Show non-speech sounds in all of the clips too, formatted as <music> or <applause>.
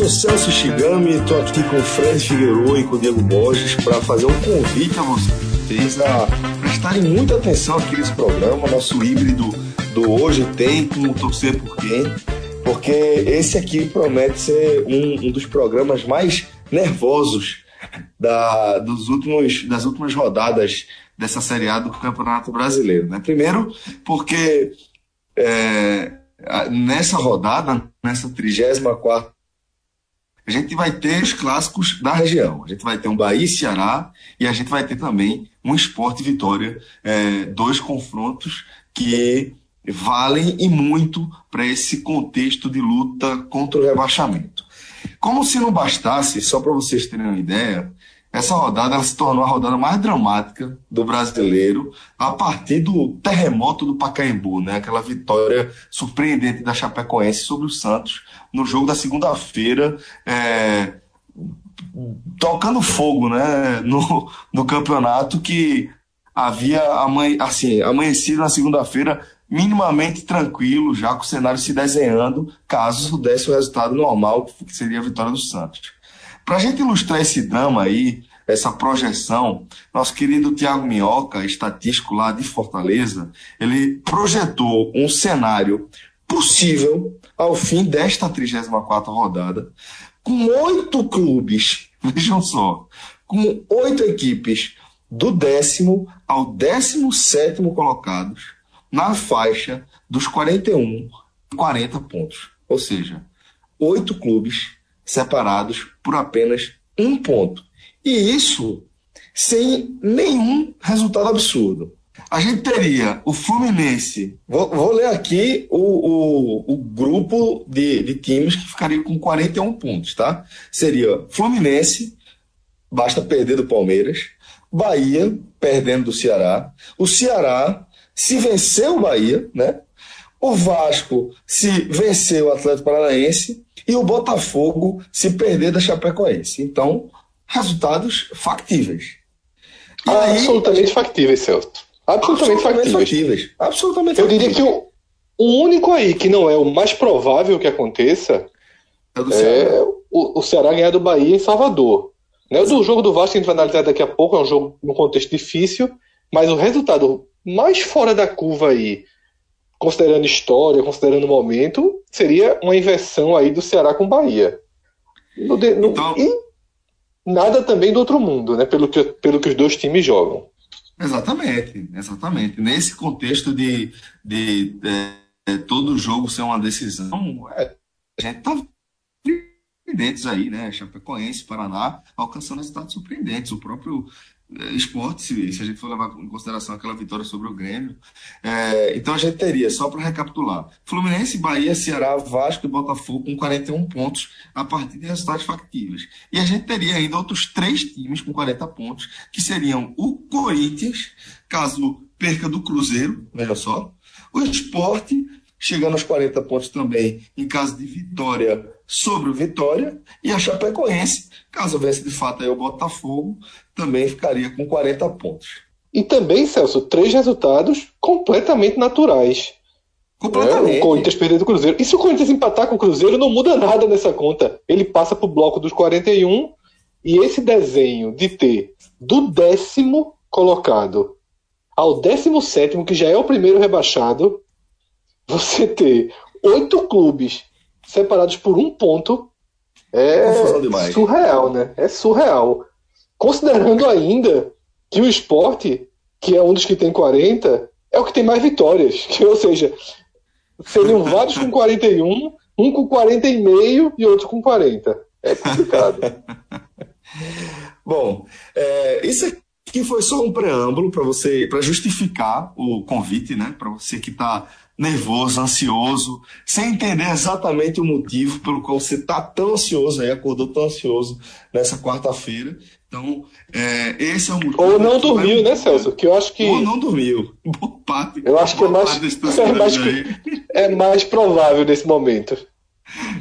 sou Celso Shigami, estou aqui com o Fred Figueiredo e com o Diego Borges para fazer um convite a vocês a prestarem muita atenção aqui nesse programa, nosso híbrido do Hoje Tem, como torcer por quem, porque esse aqui promete ser um, um dos programas mais nervosos da, dos últimos, das últimas rodadas dessa Série A do Campeonato Brasileiro. Né? Primeiro, porque é, nessa rodada, nessa 34 a gente vai ter os clássicos da região. A gente vai ter um Bahia e Ceará e a gente vai ter também um esporte Vitória, é, dois confrontos que valem e muito para esse contexto de luta contra o rebaixamento. Como se não bastasse, só para vocês terem uma ideia, essa rodada se tornou a rodada mais dramática do brasileiro a partir do terremoto do Pacaembu, né? aquela vitória surpreendente da Chapecoense sobre o Santos no jogo da segunda-feira, é, tocando fogo né? no, no campeonato que havia amanhe, assim, amanhecido na segunda-feira minimamente tranquilo, já com o cenário se desenhando, caso desse o resultado normal, que seria a vitória do Santos. Para a gente ilustrar esse drama aí, essa projeção, nosso querido Tiago Minhoca, estatístico lá de Fortaleza, ele projetou um cenário possível ao fim desta 34 rodada, com oito clubes, <laughs> vejam só, com oito equipes do décimo ao décimo sétimo colocados na faixa dos 41 e 40 pontos. Ou seja, oito clubes separados por apenas um ponto. E isso sem nenhum resultado absurdo. A gente teria o Fluminense. Vou, vou ler aqui o, o, o grupo de, de, times que ficaria com 41 pontos, tá? Seria Fluminense, basta perder do Palmeiras. Bahia, perdendo do Ceará. O Ceará, se vencer o Bahia, né? O Vasco, se vencer o Atlético Paranaense e o Botafogo se perder da Chapecoense. Então, resultados factíveis. aí, absolutamente factíveis, Celso. Absolutamente, absolutamente factíveis. factíveis. Absolutamente Eu diria que o, o único aí que não é o mais provável que aconteça é, é o, o, Ceará ganhar do Bahia em Salvador. Né? O do jogo do Vasco a gente vai analisar daqui a pouco, é um jogo num contexto difícil, mas o resultado mais fora da curva aí considerando história, considerando o momento, seria uma inversão aí do Ceará com Bahia. No, no, então, e nada também do outro mundo, né? Pelo que, pelo que os dois times jogam. Exatamente, exatamente. Nesse contexto de, de, de, de todo jogo ser uma decisão, é, a gente tá surpreendentes aí, né? Chapecoense, Paraná, alcançando resultados surpreendentes. O próprio é, esporte, se, se, a gente for levar em consideração aquela vitória sobre o Grêmio. É, então a gente teria, só para recapitular, Fluminense, Bahia, Ceará, Vasco e Botafogo com 41 pontos a partir de resultados factíveis. E a gente teria ainda outros três times com 40 pontos, que seriam o Corinthians, caso perca do Cruzeiro, veja só, o Esporte, chegando aos 40 pontos também em caso de vitória sobre o Vitória, e a Chapecoense, caso vença de fato aí o Botafogo, também ficaria com 40 pontos. E também, Celso, três resultados completamente naturais. Completamente. É, o Corinthians perder do Cruzeiro. E se o Corinthians empatar com o Cruzeiro, não muda nada nessa conta. Ele passa para o bloco dos 41 e esse desenho de ter do décimo colocado ao décimo sétimo, que já é o primeiro rebaixado, <laughs> você ter oito clubes separados por um ponto é surreal, né? É surreal. Considerando ainda que o esporte, que é um dos que tem 40, é o que tem mais vitórias. <laughs> Ou seja, seriam vários com 41, um com 40 e meio e outro com 40. É complicado. <laughs> Bom, é, isso aqui foi só um preâmbulo para você, para justificar o convite, né? Para você que está nervoso, ansioso, sem entender exatamente o motivo pelo qual você está tão ansioso, aí acordou tão ansioso nessa quarta-feira. Então, é, esse é o motivo. Ou não dormiu, né, Celso? Que eu acho que. Ou não dormiu. Boa parte. Eu acho que é mais, é mais, é mais provável nesse momento.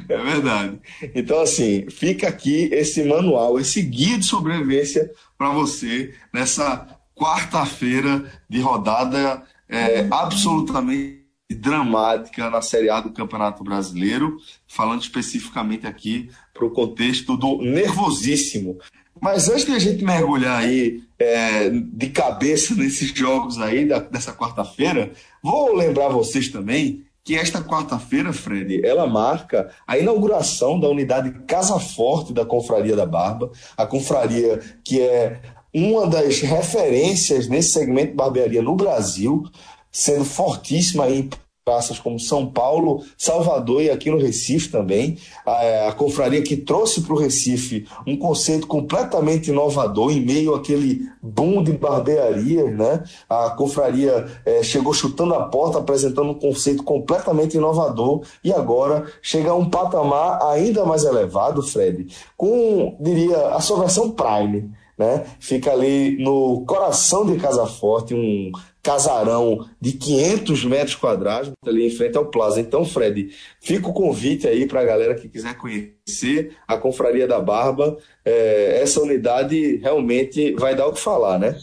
É verdade. Então, assim, fica aqui esse manual, esse guia de sobrevivência para você nessa quarta-feira de rodada é, absolutamente dramática na Série A do Campeonato Brasileiro, falando especificamente aqui para o contexto do nervosíssimo. Mas antes de a gente mergulhar aí é, de cabeça <laughs> nesses jogos aí da, dessa quarta-feira, vou lembrar vocês também que esta quarta-feira, Fred, ela marca a inauguração da unidade Casa Forte da Confraria da Barba, a confraria que é uma das referências nesse segmento de barbearia no Brasil, sendo fortíssima em praças como São Paulo, Salvador e aqui no Recife também. A, a confraria que trouxe para o Recife um conceito completamente inovador em meio àquele boom de barbearia, né? A confraria é, chegou chutando a porta, apresentando um conceito completamente inovador e agora chega a um patamar ainda mais elevado, Fred, com, diria, a sua versão Prime. Né? Fica ali no coração de Casa Forte, um casarão de 500 metros quadrados ali em frente ao Plaza. Então, Fred, fica o convite aí para a galera que quiser conhecer a Confraria da Barba. É, essa unidade realmente vai dar o que falar, né?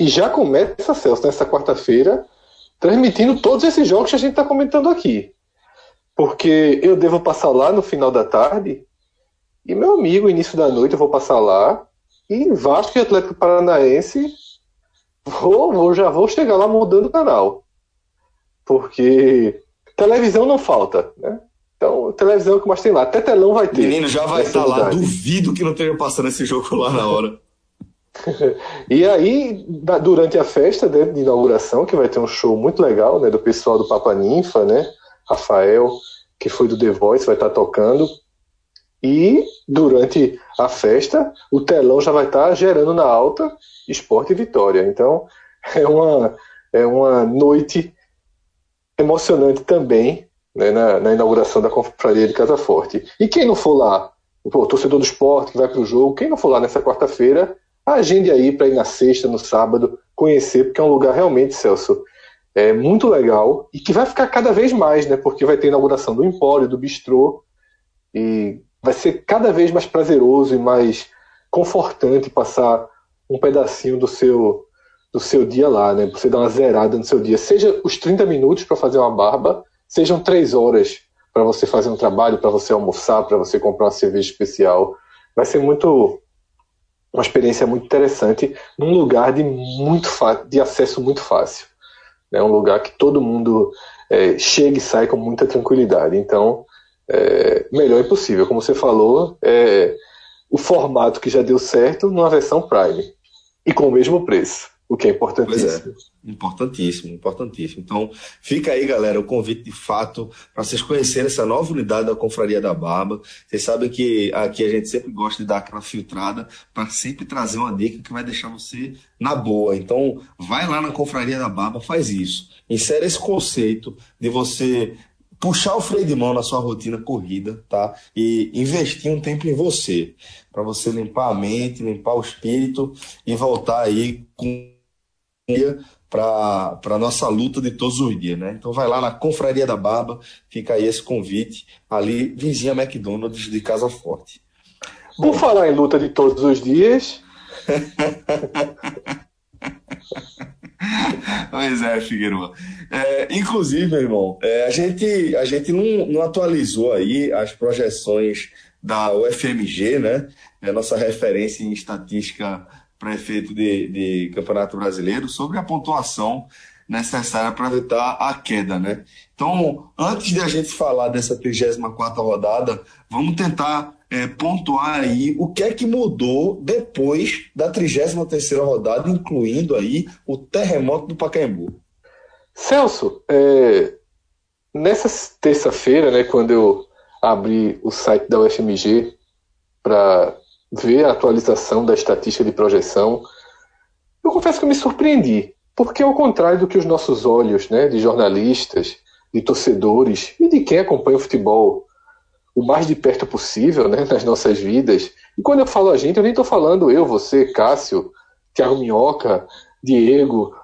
E já começa, Celso, nessa quarta-feira, transmitindo todos esses jogos que a gente está comentando aqui. Porque eu devo passar lá no final da tarde, e meu amigo, início da noite, eu vou passar lá, e Vasco e Atlético Paranaense Vou, vou, já vou chegar lá mudando o canal. Porque televisão não falta, né? Então, televisão é o que mais tem lá. Até telão vai ter. Menino, já vai estar lá. Duvido que não tenha passando esse jogo lá na hora. <laughs> e aí, durante a festa de inauguração, que vai ter um show muito legal, né? Do pessoal do Papa Ninfa, né? Rafael, que foi do The Voice, vai estar tocando. E durante a festa, o telão já vai estar gerando na alta esporte e vitória. Então, <laughs> é uma, é uma noite emocionante também né, na, na, inauguração da Confraria de Casa Forte. E quem não for lá, o torcedor do esporte que vai para o jogo, quem não for lá nessa quarta-feira, agende aí para ir na sexta, no sábado, conhecer, porque é um lugar realmente, Celso, é muito legal e que vai ficar cada vez mais, né? Porque vai ter inauguração do Empório, do Bistrô, e vai ser cada vez mais prazeroso e mais confortante passar um pedacinho do seu do seu dia lá, né? Você dar uma zerada no seu dia, seja os 30 minutos para fazer uma barba, sejam três horas para você fazer um trabalho, para você almoçar, para você comprar uma cerveja especial. Vai ser muito uma experiência muito interessante num lugar de muito de acesso muito fácil. É né? um lugar que todo mundo é, chega e sai com muita tranquilidade. Então, é, melhor impossível. Como você falou, é o formato que já deu certo numa versão Prime e com o mesmo preço, o que é importantíssimo. É, importantíssimo, importantíssimo. Então, fica aí, galera, o convite de fato para vocês conhecerem essa nova unidade da Confraria da Barba. Vocês sabem que aqui a gente sempre gosta de dar aquela filtrada para sempre trazer uma dica que vai deixar você na boa. Então, vai lá na Confraria da Barba, faz isso. Insere esse conceito de você puxar o freio de mão na sua rotina corrida, tá? E investir um tempo em você, para você limpar a mente, limpar o espírito e voltar aí com para a nossa luta de todos os dias, né? Então vai lá na Confraria da Barba, fica aí esse convite, ali vizinha McDonald's de Casa Forte. Por falar em luta de todos os dias. <laughs> <laughs> pois é, Figueiredo. É, inclusive, irmão, é, a gente, a gente não, não atualizou aí as projeções da UFMG, né? É nossa referência em estatística para efeito de, de Campeonato Brasileiro, sobre a pontuação necessária para evitar a queda, né? Então, antes de a gente falar dessa 34 rodada, vamos tentar é, pontuar aí o que é que mudou depois da 33 rodada, incluindo aí o terremoto do Pacaembu. Celso, é, nessa terça-feira, né, quando eu abri o site da UFMG para ver a atualização da estatística de projeção, eu confesso que eu me surpreendi, porque ao contrário do que os nossos olhos, né, de jornalistas, de torcedores e de quem acompanha o futebol o mais de perto possível né, nas nossas vidas. E quando eu falo a gente, eu nem estou falando eu, você, Cássio, Thiago Minhoca, Diego,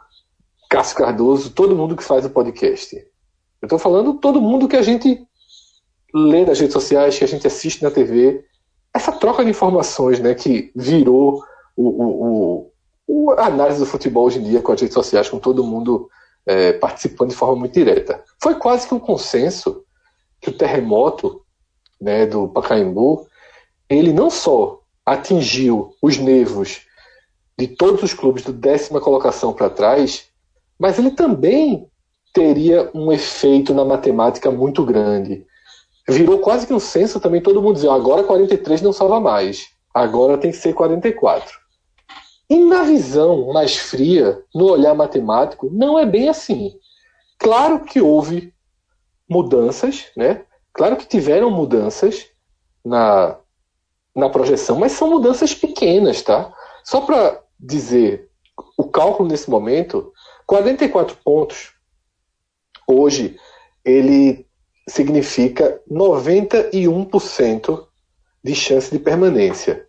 Cássio Cardoso, todo mundo que faz o podcast. Eu estou falando todo mundo que a gente lê nas redes sociais, que a gente assiste na TV, essa troca de informações né, que virou o, o, o, a análise do futebol hoje em dia com as redes sociais, com todo mundo é, participando de forma muito direta. Foi quase que um consenso que o terremoto né, do Pacaembu, ele não só atingiu os nervos de todos os clubes do décima colocação para trás, mas ele também teria um efeito na matemática muito grande. Virou quase que um censo também, todo mundo dizia, agora 43 não salva mais, agora tem que ser 44. E na visão mais fria, no olhar matemático, não é bem assim. Claro que houve mudanças, né? Claro que tiveram mudanças na, na projeção, mas são mudanças pequenas, tá? Só para dizer o cálculo nesse momento, 44 pontos hoje ele significa 91% de chance de permanência.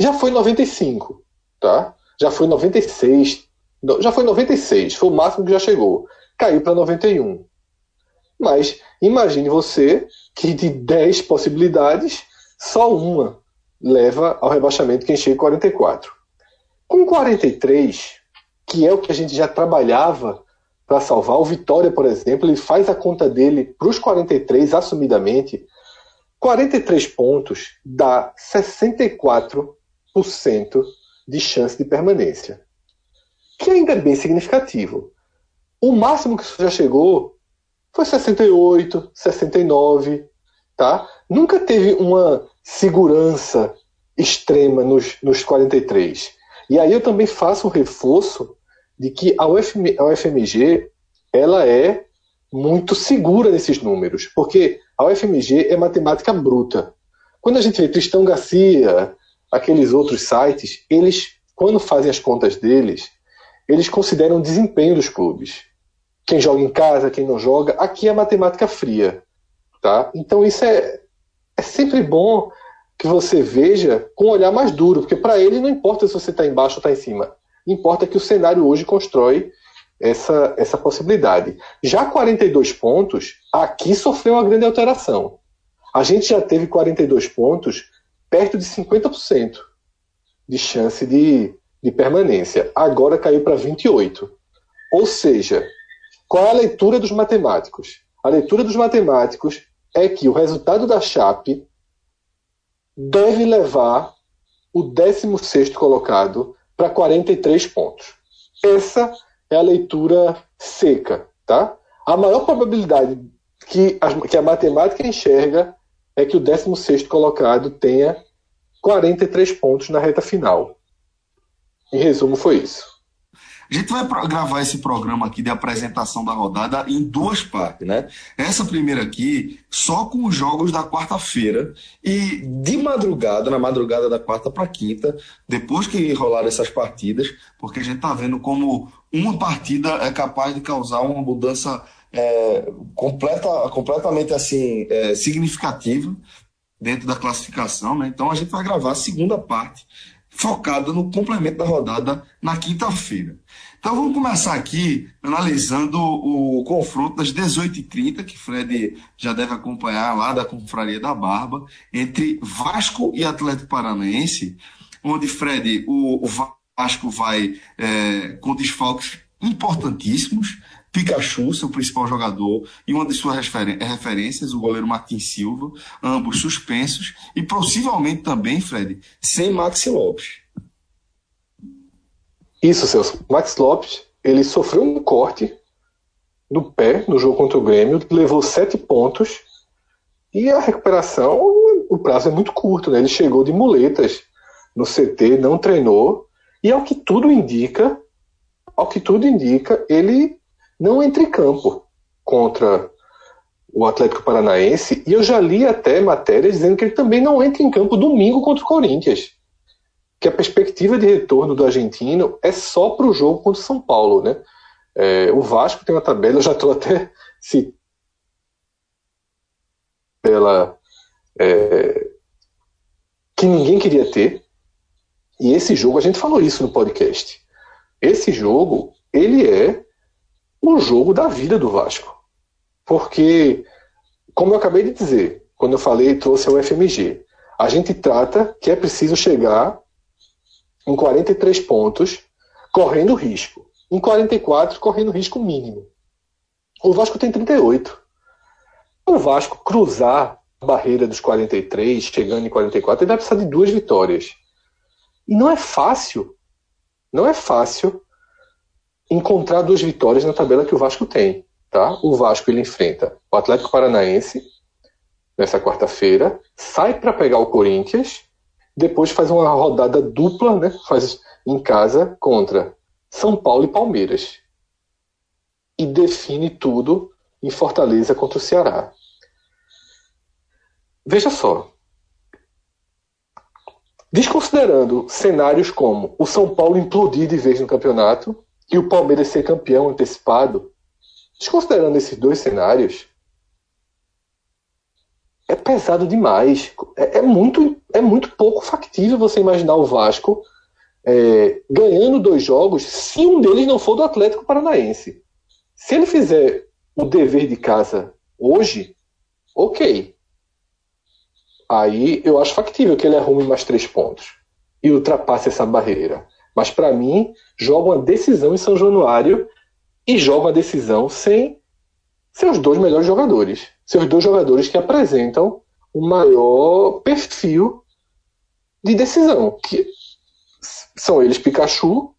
Já foi 95, tá? Já foi 96, já foi 96, foi o máximo que já chegou. Caiu para 91. Mas imagine você que de 10 possibilidades, só uma leva ao rebaixamento quem chega em 44. Com 43, que é o que a gente já trabalhava para salvar, o Vitória, por exemplo, ele faz a conta dele para os 43 assumidamente. 43 pontos dá 64% de chance de permanência, que ainda é bem significativo. O máximo que isso já chegou foi 68, 69, tá? Nunca teve uma segurança extrema nos, nos 43. E aí eu também faço um reforço de que a, UFM, a UFMG ela é muito segura nesses números, porque a UFMG é matemática bruta. Quando a gente vê Tristão Garcia, aqueles outros sites, eles, quando fazem as contas deles, eles consideram o desempenho dos clubes. Quem joga em casa, quem não joga. Aqui é matemática fria. Tá? Então isso é, é sempre bom que você veja com um olhar mais duro, porque para ele não importa se você está embaixo ou está em cima. Importa que o cenário hoje constrói essa, essa possibilidade. Já 42 pontos, aqui sofreu uma grande alteração. A gente já teve 42 pontos perto de 50% de chance de, de permanência. Agora caiu para 28. Ou seja, qual é a leitura dos matemáticos? A leitura dos matemáticos é que o resultado da Chape deve levar o 16 colocado para 43 pontos. Essa é a leitura seca, tá? A maior probabilidade que a, que a matemática enxerga é que o 16 colocado tenha 43 pontos na reta final. Em resumo, foi isso. A gente vai gravar esse programa aqui de apresentação da rodada em duas partes, né? Essa primeira aqui, só com os jogos da quarta-feira. E de madrugada, na madrugada da quarta para quinta, depois que rolaram essas partidas, porque a gente tá vendo como uma partida é capaz de causar uma mudança é, completa, completamente assim é, significativa dentro da classificação, né? Então a gente vai gravar a segunda parte focada no complemento da rodada na quinta-feira. Então vamos começar aqui analisando o confronto das 18h30, que Fred já deve acompanhar lá da Confraria da Barba, entre Vasco e Atlético Paranaense, onde Fred, o Vasco vai é, com desfalques importantíssimos, Pikachu, seu principal jogador, e uma de suas referências, o goleiro Martin Silva, ambos suspensos, e possivelmente também, Fred, sem Maxi Lopes. Isso, Celso. Max Lopes, ele sofreu um corte no pé no jogo contra o Grêmio, levou sete pontos, e a recuperação, o prazo é muito curto, né? Ele chegou de muletas no CT, não treinou, e ao que tudo indica, ao que tudo indica, ele não entra em campo contra o Atlético Paranaense. E eu já li até matérias dizendo que ele também não entra em campo domingo contra o Corinthians. Que a perspectiva de retorno do argentino é só para o jogo contra o São Paulo, né? É, o Vasco tem uma tabela, eu já estou até <laughs> se pela é, que ninguém queria ter. E esse jogo, a gente falou isso no podcast. Esse jogo, ele é o jogo da vida do Vasco. Porque, como eu acabei de dizer, quando eu falei, trouxe ao FMG. A gente trata que é preciso chegar em 43 pontos, correndo risco. Em 44, correndo risco mínimo. O Vasco tem 38. O Vasco cruzar a barreira dos 43, chegando em 44, ele vai precisar de duas vitórias. E não é fácil, não é fácil encontrar duas vitórias na tabela que o Vasco tem. Tá? O Vasco ele enfrenta o Atlético Paranaense nessa quarta-feira, sai para pegar o Corinthians, depois faz uma rodada dupla, né? faz em casa contra São Paulo e Palmeiras. E define tudo em Fortaleza contra o Ceará. Veja só. Desconsiderando cenários como o São Paulo implodir de vez no campeonato e o Palmeiras ser campeão antecipado, desconsiderando esses dois cenários, é pesado demais. É, é muito, é muito pouco factível você imaginar o Vasco é, ganhando dois jogos se um deles não for do Atlético Paranaense. Se ele fizer o dever de casa hoje, ok. Aí eu acho factível que ele arrume mais três pontos e ultrapasse essa barreira. Mas para mim, joga uma decisão em São Januário e joga uma decisão sem seus dois melhores jogadores. Seus dois jogadores que apresentam o maior perfil de decisão, que são eles Pikachu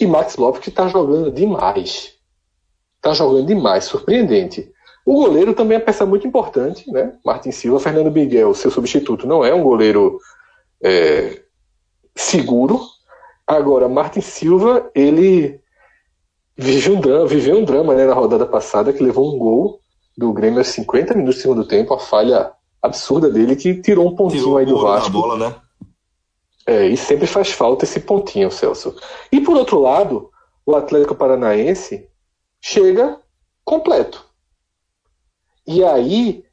e Max Lopes, que está jogando demais. Está jogando demais, surpreendente. O goleiro também é peça muito importante, né? Martin Silva, Fernando Miguel, seu substituto, não é um goleiro é, seguro, Agora, Martin Silva, ele viveu um drama, viveu um drama né, na rodada passada, que levou um gol do Grêmio aos 50 minutos do segundo tempo, a falha absurda dele, que tirou um pontinho tirou aí do Vasco. Bola, né? É, e sempre faz falta esse pontinho, Celso. E por outro lado, o Atlético Paranaense chega completo. E aí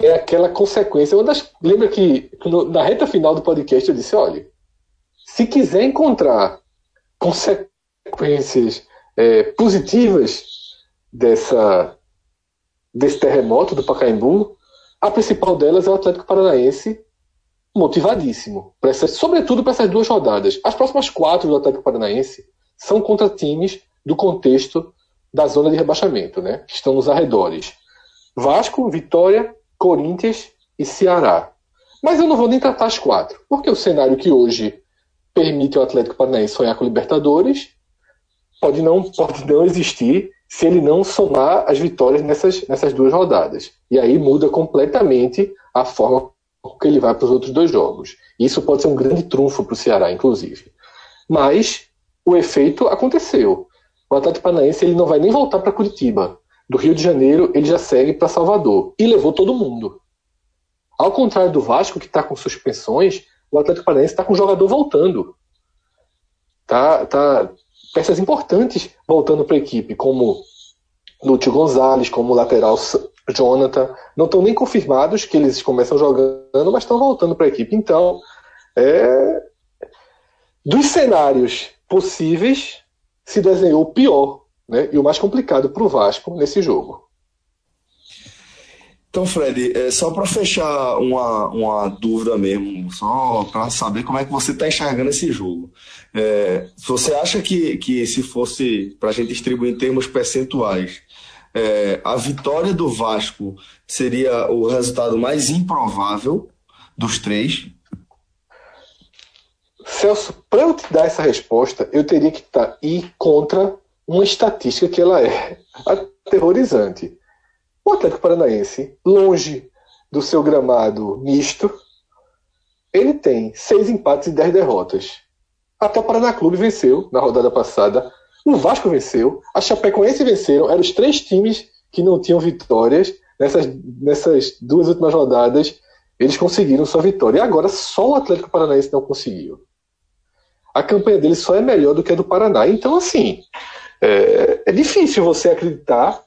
é aquela consequência. Das, lembra que na reta final do podcast eu disse: olha, se quiser encontrar consequências é, positivas dessa, desse terremoto do Pacaembu, a principal delas é o Atlético Paranaense motivadíssimo, pra essas, sobretudo para essas duas rodadas. As próximas quatro do Atlético Paranaense são contra times do contexto da zona de rebaixamento, né? que estão nos arredores. Vasco, Vitória, Corinthians e Ceará. Mas eu não vou nem tratar as quatro, porque o cenário que hoje permite ao Atlético Paranaense sonhar com Libertadores, pode não, pode não existir se ele não somar as vitórias nessas, nessas duas rodadas. E aí muda completamente a forma que ele vai para os outros dois jogos. Isso pode ser um grande trunfo para o Ceará, inclusive. Mas o efeito aconteceu. O Atlético Paranaense ele não vai nem voltar para Curitiba. Do Rio de Janeiro ele já segue para Salvador e levou todo mundo. Ao contrário do Vasco, que está com suspensões, o Atlético Paranaense está com o jogador voltando. Tá, tá peças importantes voltando para a equipe, como Lúcio Gonzalez, como lateral Jonathan. Não estão nem confirmados que eles começam jogando, mas estão voltando para a equipe. Então, é... dos cenários possíveis, se desenhou o pior né, e o mais complicado para o Vasco nesse jogo. Então, Fred, é só para fechar uma, uma dúvida mesmo, só para saber como é que você está enxergando esse jogo. É, você acha que, que se fosse para a gente distribuir em termos percentuais, é, a vitória do Vasco seria o resultado mais improvável dos três? Celso, para eu te dar essa resposta, eu teria que tá, ir contra uma estatística que ela é <laughs> aterrorizante. O Atlético Paranaense, longe do seu gramado misto, ele tem seis empates e dez derrotas. Até o Paraná Clube venceu na rodada passada. O Vasco venceu. A Chapecoense venceram. Eram os três times que não tinham vitórias. Nessas, nessas duas últimas rodadas, eles conseguiram sua vitória. E agora só o Atlético Paranaense não conseguiu. A campanha dele só é melhor do que a do Paraná. Então, assim, é, é difícil você acreditar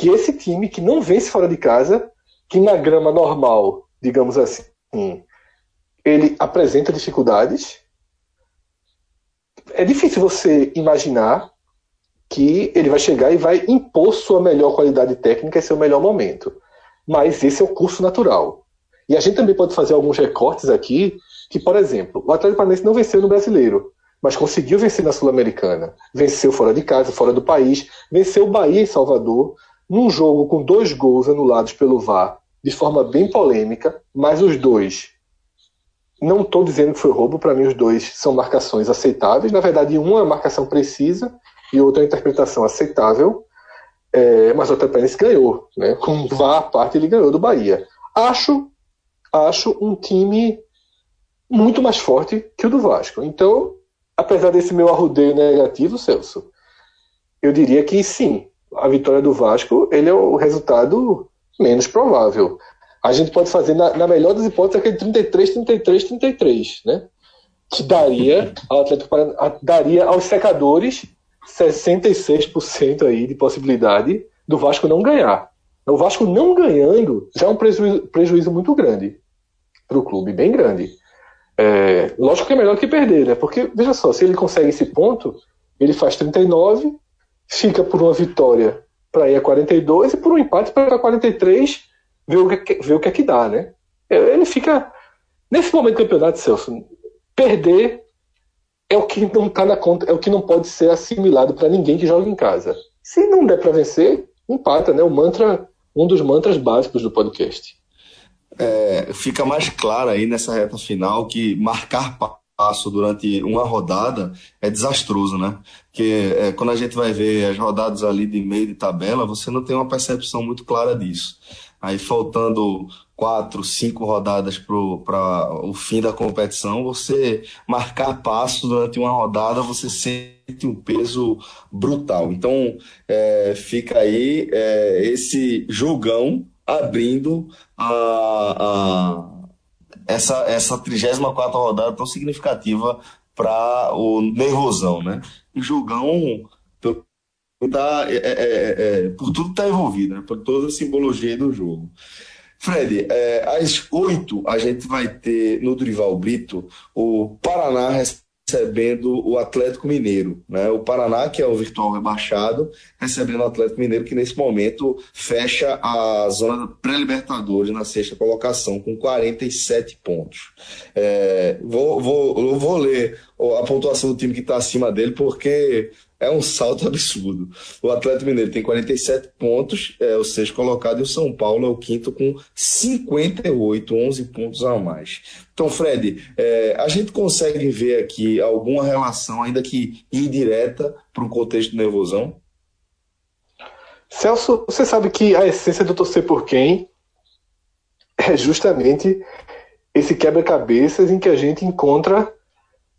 que esse time que não vence fora de casa, que na grama normal, digamos assim, ele apresenta dificuldades. É difícil você imaginar que ele vai chegar e vai impor sua melhor qualidade técnica e seu melhor momento. Mas esse é o curso natural. E a gente também pode fazer alguns recortes aqui, que, por exemplo, o Atlético Paranaense não venceu no Brasileiro, mas conseguiu vencer na Sul-Americana. Venceu fora de casa, fora do país, venceu o Bahia em Salvador, num jogo com dois gols anulados pelo VAR, de forma bem polêmica, mas os dois. Não estou dizendo que foi roubo, para mim os dois são marcações aceitáveis. Na verdade, uma é marcação precisa e outra é interpretação aceitável. É, mas o Atlético ganhou, né? Com VAR à parte, ele ganhou do Bahia. Acho, acho um time muito mais forte que o do Vasco. Então, apesar desse meu arrudeio negativo, Celso, eu diria que sim, a vitória do Vasco ele é o resultado menos provável. A gente pode fazer, na, na melhor das hipóteses, aquele 33, 33, 33, né? Que daria ao Atlético Paranaense, daria aos secadores 66% aí de possibilidade do Vasco não ganhar. O Vasco não ganhando já é um prejuízo, prejuízo muito grande para o clube, bem grande. É, lógico que é melhor que perder, né? Porque, veja só, se ele consegue esse ponto, ele faz 39, fica por uma vitória para ir a 42 e por um empate para ir a 43, ver o que, ver o que é que dá, né? É, ele fica. Nesse momento do campeonato, Celso, perder é o que não tá na conta, é o que não pode ser assimilado para ninguém que joga em casa. Se não der para vencer, empata, né? O mantra, um dos mantras básicos do podcast. É, fica mais claro aí nessa reta final que marcar passo durante uma rodada é desastroso, né? Porque é, quando a gente vai ver as rodadas ali de meio de tabela, você não tem uma percepção muito clara disso. Aí faltando quatro, cinco rodadas para o fim da competição, você marcar passo durante uma rodada, você sente um peso brutal. Então é, fica aí é, esse jogão abrindo a, a essa, essa 34 rodada tão significativa para o nervosão, né? O jogão tá, é, é, é, é, por tudo está envolvido, né? por toda a simbologia do jogo. Fred, é, às 8 a gente vai ter no Durival Brito o Paraná recebendo o Atlético Mineiro. Né? O Paraná, que é o virtual rebaixado, recebendo o Atlético Mineiro, que nesse momento fecha a zona pré-libertadores na sexta colocação, com 47 pontos. É, vou, vou, vou ler a pontuação do time que está acima dele, porque é um salto <laughs> absurdo. O Atlético Mineiro tem 47 pontos, é o sexto colocado, e o São Paulo é o quinto com 58, 11 pontos a mais. Então, Fred, é, a gente consegue ver aqui alguma relação, ainda que indireta, para o contexto do nervosão? Celso, você sabe que a essência do torcer por quem é justamente esse quebra-cabeças em que a gente encontra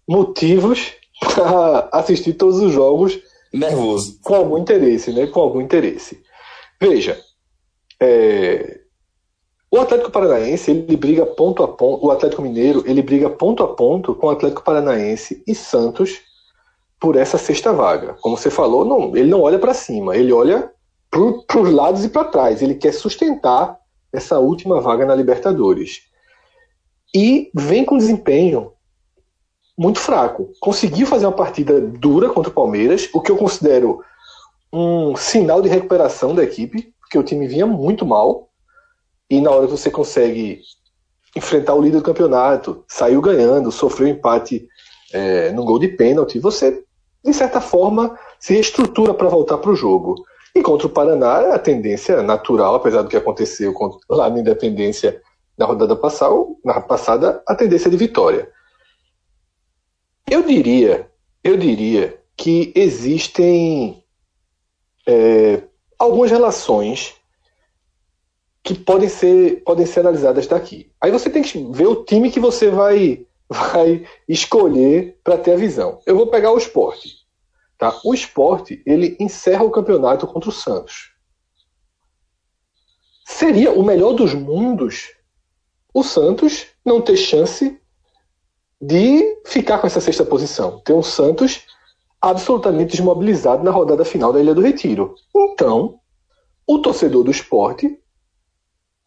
motivos para <laughs> assistir todos os jogos nervoso com algum interesse, né? Com algum interesse. Veja, é... o Atlético Paranaense ele briga ponto a ponto, o Atlético Mineiro ele briga ponto a ponto com o Atlético Paranaense e Santos por essa sexta vaga. Como você falou, não, ele não olha para cima, ele olha para os lados e para trás. Ele quer sustentar essa última vaga na Libertadores. E vem com desempenho muito fraco. Conseguiu fazer uma partida dura contra o Palmeiras, o que eu considero um sinal de recuperação da equipe, porque o time vinha muito mal. E na hora que você consegue enfrentar o líder do campeonato, saiu ganhando, sofreu empate é, no gol de pênalti, você, de certa forma, se estrutura para voltar para o jogo. E contra o Paraná, a tendência natural, apesar do que aconteceu lá na Independência na rodada passada, na passada a tendência é de vitória. Eu diria, eu diria que existem é, algumas relações que podem ser, podem ser analisadas daqui. Aí você tem que ver o time que você vai, <laughs> vai escolher para ter a visão. Eu vou pegar o esporte. Tá? O esporte ele encerra o campeonato contra o Santos. Seria o melhor dos mundos o Santos não ter chance de ficar com essa sexta posição. Ter um Santos absolutamente desmobilizado na rodada final da Ilha do Retiro. Então, o torcedor do esporte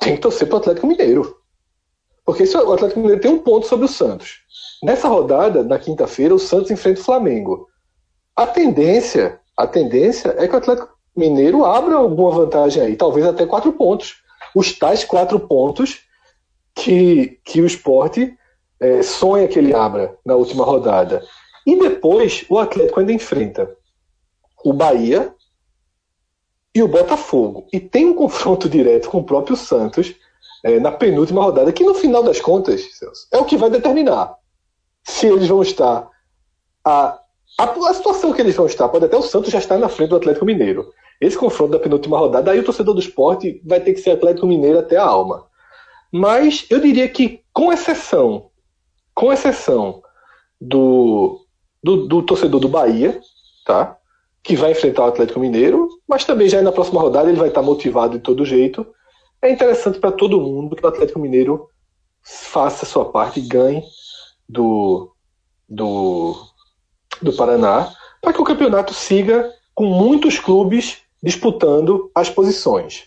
tem que torcer para o Atlético Mineiro. Porque o Atlético Mineiro tem um ponto sobre o Santos. Nessa rodada, na quinta-feira, o Santos enfrenta o Flamengo. A tendência, a tendência é que o Atlético Mineiro abra alguma vantagem aí, talvez até quatro pontos. Os tais quatro pontos que, que o esporte é, sonha que ele abra na última rodada. E depois o Atlético ainda enfrenta o Bahia e o Botafogo. E tem um confronto direto com o próprio Santos é, na penúltima rodada, que no final das contas, Celso, é o que vai determinar se eles vão estar. A, a, a, situação que eles vão estar, pode até o Santos já estar na frente do Atlético Mineiro. Esse confronto da penúltima rodada, aí o torcedor do esporte vai ter que ser Atlético Mineiro até a alma. Mas eu diria que, com exceção, com exceção do, do, do torcedor do Bahia, tá? que vai enfrentar o Atlético Mineiro, mas também já na próxima rodada ele vai estar motivado de todo jeito. É interessante para todo mundo que o Atlético Mineiro faça a sua parte e ganhe do, do, do Paraná, para que o campeonato siga com muitos clubes disputando as posições.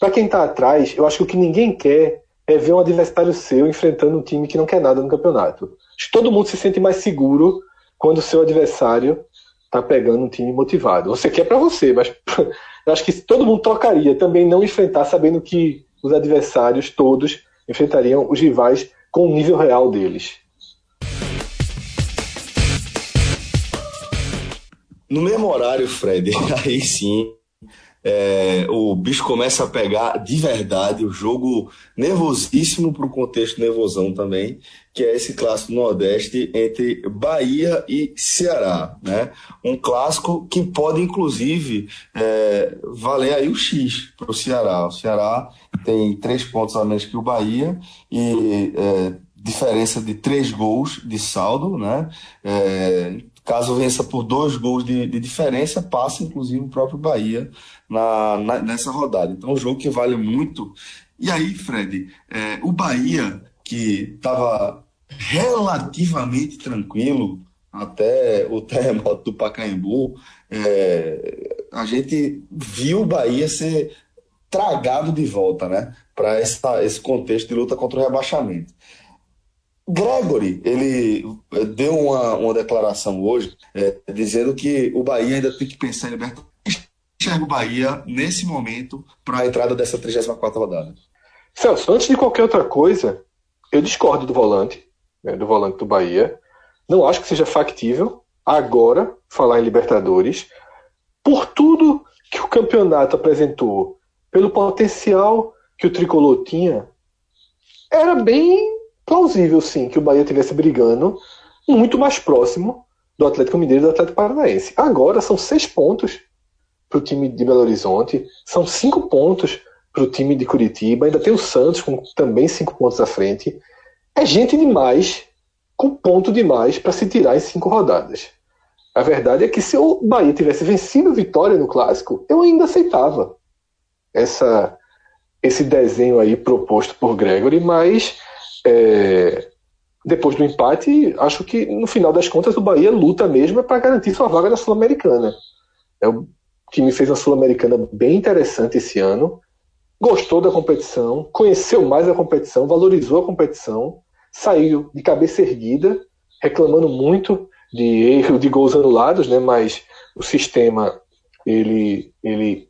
Para quem está atrás, eu acho que o que ninguém quer é ver um adversário seu enfrentando um time que não quer nada no campeonato. Todo mundo se sente mais seguro quando o seu adversário está pegando um time motivado. Você quer para você, mas <laughs> eu acho que todo mundo trocaria também não enfrentar sabendo que os adversários todos enfrentariam os rivais com o nível real deles. No mesmo horário, Fred, <laughs> aí sim, é, o bicho começa a pegar de verdade o jogo nervosíssimo para o contexto nervosão também, que é esse clássico Nordeste entre Bahia e Ceará. Né? Um clássico que pode, inclusive, é, valer aí o X para o Ceará. O Ceará tem três pontos a menos que o Bahia e é, diferença de três gols de saldo, né? É, Caso vença por dois gols de, de diferença, passa inclusive o próprio Bahia na, na, nessa rodada. Então, um jogo que vale muito. E aí, Fred, é, o Bahia, que estava relativamente tranquilo até o terremoto do Pacaembu, é, a gente viu o Bahia ser tragado de volta né, para esse contexto de luta contra o rebaixamento. Gregory, ele eh, deu uma, uma declaração hoje é, dizendo que o Bahia ainda tem que pensar em Libertadores. Enxerga o Bahia nesse momento para a entrada dessa 34 rodada. Celso, antes de qualquer outra coisa, eu discordo do volante, né, do volante do Bahia. Não acho que seja factível agora falar em Libertadores, por tudo que o campeonato apresentou, pelo potencial que o tricolor tinha, era bem plausível, sim, que o Bahia estivesse brigando muito mais próximo do Atlético Mineiro e do Atlético Paranaense. Agora são seis pontos para o time de Belo Horizonte, são cinco pontos para o time de Curitiba, ainda tem o Santos com também cinco pontos à frente. É gente demais, com ponto demais para se tirar em cinco rodadas. A verdade é que se o Bahia tivesse vencido Vitória no clássico, eu ainda aceitava essa, esse desenho aí proposto por Gregory, mas é, depois do empate, acho que no final das contas o Bahia luta mesmo é para garantir sua vaga na Sul-Americana. É o que me fez uma Sul-Americana bem interessante esse ano. Gostou da competição, conheceu mais a competição, valorizou a competição, saiu de cabeça erguida, reclamando muito de erro de gols anulados, né? Mas o sistema ele ele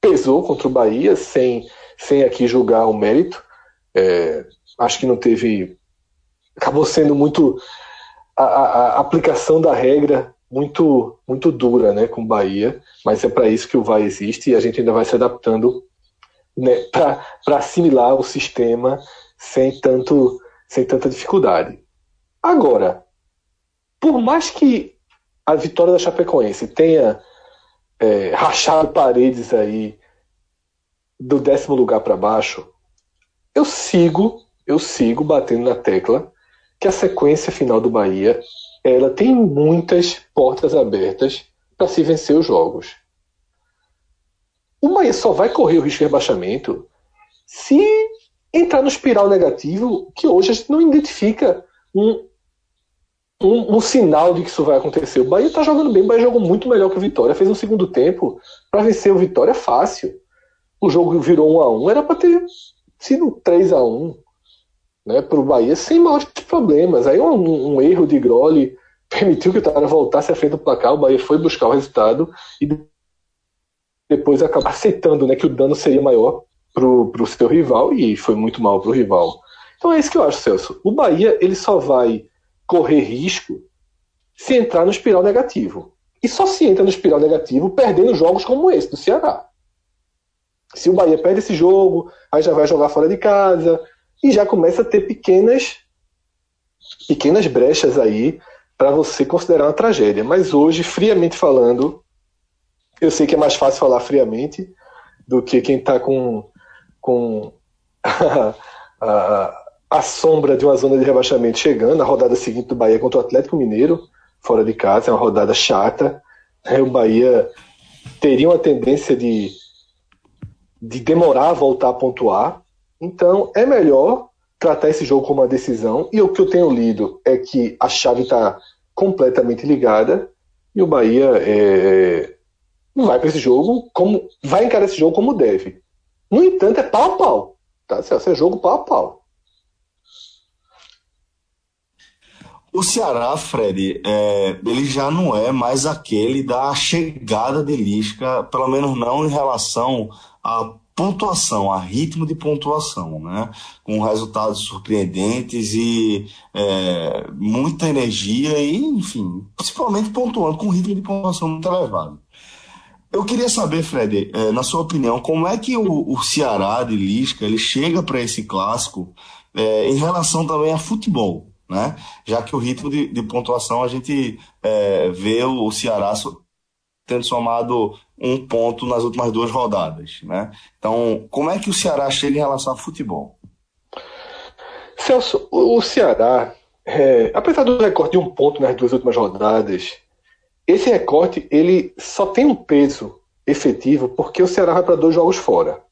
pesou contra o Bahia sem sem aqui julgar o mérito. É, acho que não teve. Acabou sendo muito. A, a, a aplicação da regra muito muito dura né, com o Bahia, mas é para isso que o VAR existe e a gente ainda vai se adaptando né, para assimilar o sistema sem, tanto, sem tanta dificuldade. Agora, por mais que a vitória da Chapecoense tenha é, rachado paredes aí do décimo lugar para baixo, eu sigo eu sigo batendo na tecla que a sequência final do Bahia ela tem muitas portas abertas para se vencer os jogos. O Bahia só vai correr o risco de rebaixamento se entrar no espiral negativo que hoje a gente não identifica um, um, um sinal de que isso vai acontecer. O Bahia está jogando bem, o Bahia jogou muito melhor que o Vitória, fez um segundo tempo para vencer o Vitória fácil. O jogo virou 1 a 1 era para ter sido 3 a 1 né, para o Bahia sem maiores problemas. Aí um, um erro de Groli <laughs> permitiu que o Tara voltasse à frente do placar, o Bahia foi buscar o resultado e depois acabou aceitando né, que o dano seria maior para o seu rival e foi muito mal para o rival. Então é isso que eu acho, Celso. O Bahia ele só vai correr risco se entrar no espiral negativo. E só se entra no espiral negativo perdendo jogos como esse do Ceará. Se o Bahia perde esse jogo, aí já vai jogar fora de casa e já começa a ter pequenas pequenas brechas aí para você considerar uma tragédia. Mas hoje, friamente falando, eu sei que é mais fácil falar friamente do que quem está com, com <laughs> a, a, a, sombra de uma zona de rebaixamento chegando. A rodada seguinte do Bahia contra o Atlético Mineiro, fora de casa, é uma rodada chata. O Bahia teria uma tendência de de demorar a voltar a pontuar. Então é melhor tratar esse jogo como uma decisão. E o que eu tenho lido é que a chave está completamente ligada e o Bahia é, vai para esse jogo como vai encarar esse jogo como deve. No entanto, é pau a pau. Tá? Esse é jogo pau a pau. O Ceará, Fred, é, ele já não é mais aquele da chegada de Lisca, pelo menos não em relação à pontuação, a ritmo de pontuação, né? Com resultados surpreendentes e é, muita energia e, enfim, principalmente pontuando com ritmo de pontuação muito elevado. Eu queria saber, Fred, é, na sua opinião, como é que o, o Ceará de Lisca ele chega para esse clássico é, em relação também a futebol? né? Já que o ritmo de, de pontuação a gente é, vê o Ceará tendo somado um ponto nas últimas duas rodadas, né? Então, como é que o Ceará chega em relação ao futebol? Celso, o Ceará, é, apesar do recorte de um ponto nas duas últimas rodadas, esse recorte ele só tem um peso efetivo porque o Ceará vai para dois jogos fora.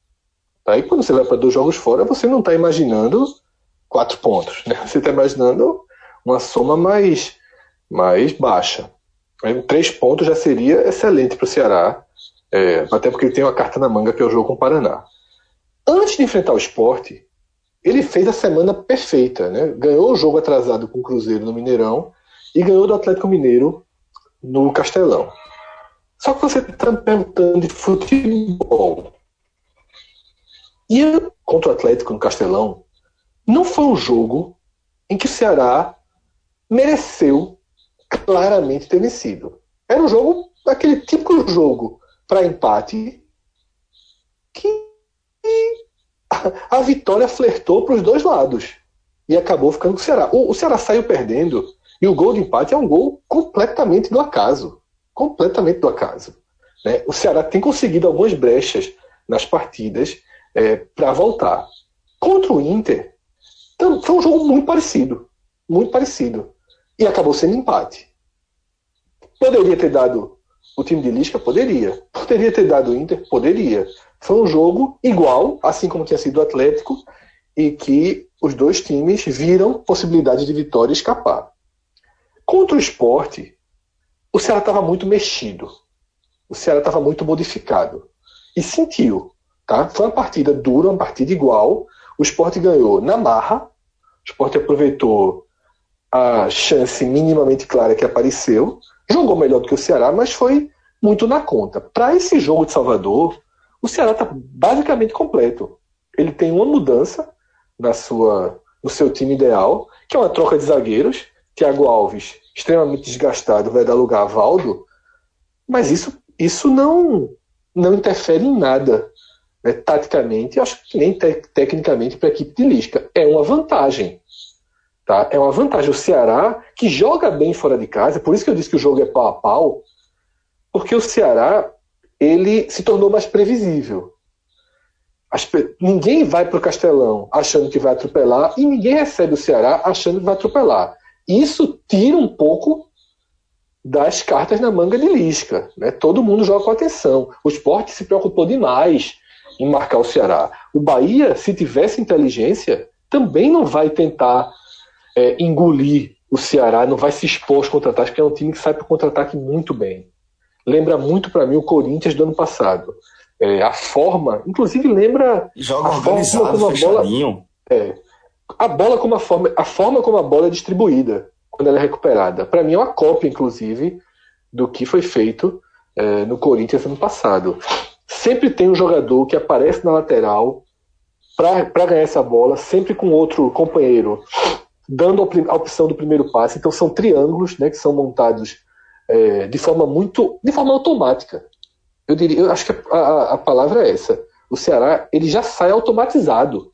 Aí quando você vai para dois jogos fora, você não está imaginando quatro pontos. Né? Você está imaginando uma soma mais, mais baixa. Três pontos já seria excelente para o Ceará, é, até porque ele tem uma carta na manga que é o jogo com o Paraná. Antes de enfrentar o esporte, ele fez a semana perfeita. Né? Ganhou o jogo atrasado com o Cruzeiro no Mineirão e ganhou do Atlético Mineiro no Castelão. Só que você está perguntando de futebol. E contra o Atlético no Castelão, não foi um jogo em que o Ceará mereceu claramente ter vencido. Era um jogo, aquele típico jogo para empate, que a vitória flertou para os dois lados e acabou ficando com o Ceará. O, o Ceará saiu perdendo e o gol de empate é um gol completamente do acaso. Completamente do acaso. Né? O Ceará tem conseguido algumas brechas nas partidas é, para voltar. Contra o Inter, então, foi um jogo muito parecido. Muito parecido. E acabou sendo empate. Poderia ter dado o time de Lisca? Poderia. Poderia ter dado o Inter? Poderia. Foi um jogo igual, assim como tinha sido o Atlético, e que os dois times viram possibilidade de vitória escapar. Contra o esporte, o Ceará estava muito mexido. O Ceará estava muito modificado. E sentiu. Tá? Foi uma partida dura, uma partida igual, o esporte ganhou na marra, o esporte aproveitou a chance minimamente clara que apareceu, jogou melhor do que o Ceará, mas foi muito na conta. Para esse jogo de Salvador, o Ceará está basicamente completo. Ele tem uma mudança na sua, no seu time ideal, que é uma troca de zagueiros. Thiago Alves, extremamente desgastado, vai dar lugar a Valdo, mas isso, isso não, não interfere em nada né, taticamente, acho que nem te tecnicamente para a equipe de Lisca. É uma vantagem. Tá? É uma vantagem. O Ceará, que joga bem fora de casa, por isso que eu disse que o jogo é pau a pau, porque o Ceará ele se tornou mais previsível. Ninguém vai para o Castelão achando que vai atropelar e ninguém recebe o Ceará achando que vai atropelar. Isso tira um pouco das cartas na manga de Lisca. Né? Todo mundo joga com atenção. O esporte se preocupou demais em marcar o Ceará. O Bahia, se tivesse inteligência, também não vai tentar é, engolir o Ceará, não vai se expor aos contra-ataques, porque é um time que sai para o contra-ataque muito bem. Lembra muito para mim o Corinthians do ano passado. É, a forma, inclusive lembra Joga a forma como a bola, é, a bola como a forma, a forma como a bola é distribuída quando ela é recuperada. Para mim é uma cópia, inclusive, do que foi feito é, no Corinthians ano passado sempre tem um jogador que aparece na lateral, para ganhar essa bola, sempre com outro companheiro dando a opção do primeiro passe. Então são triângulos né, que são montados é, de forma muito. de forma automática. Eu diria, eu acho que a, a, a, palavra é essa. O Ceará ele já sai automatizado.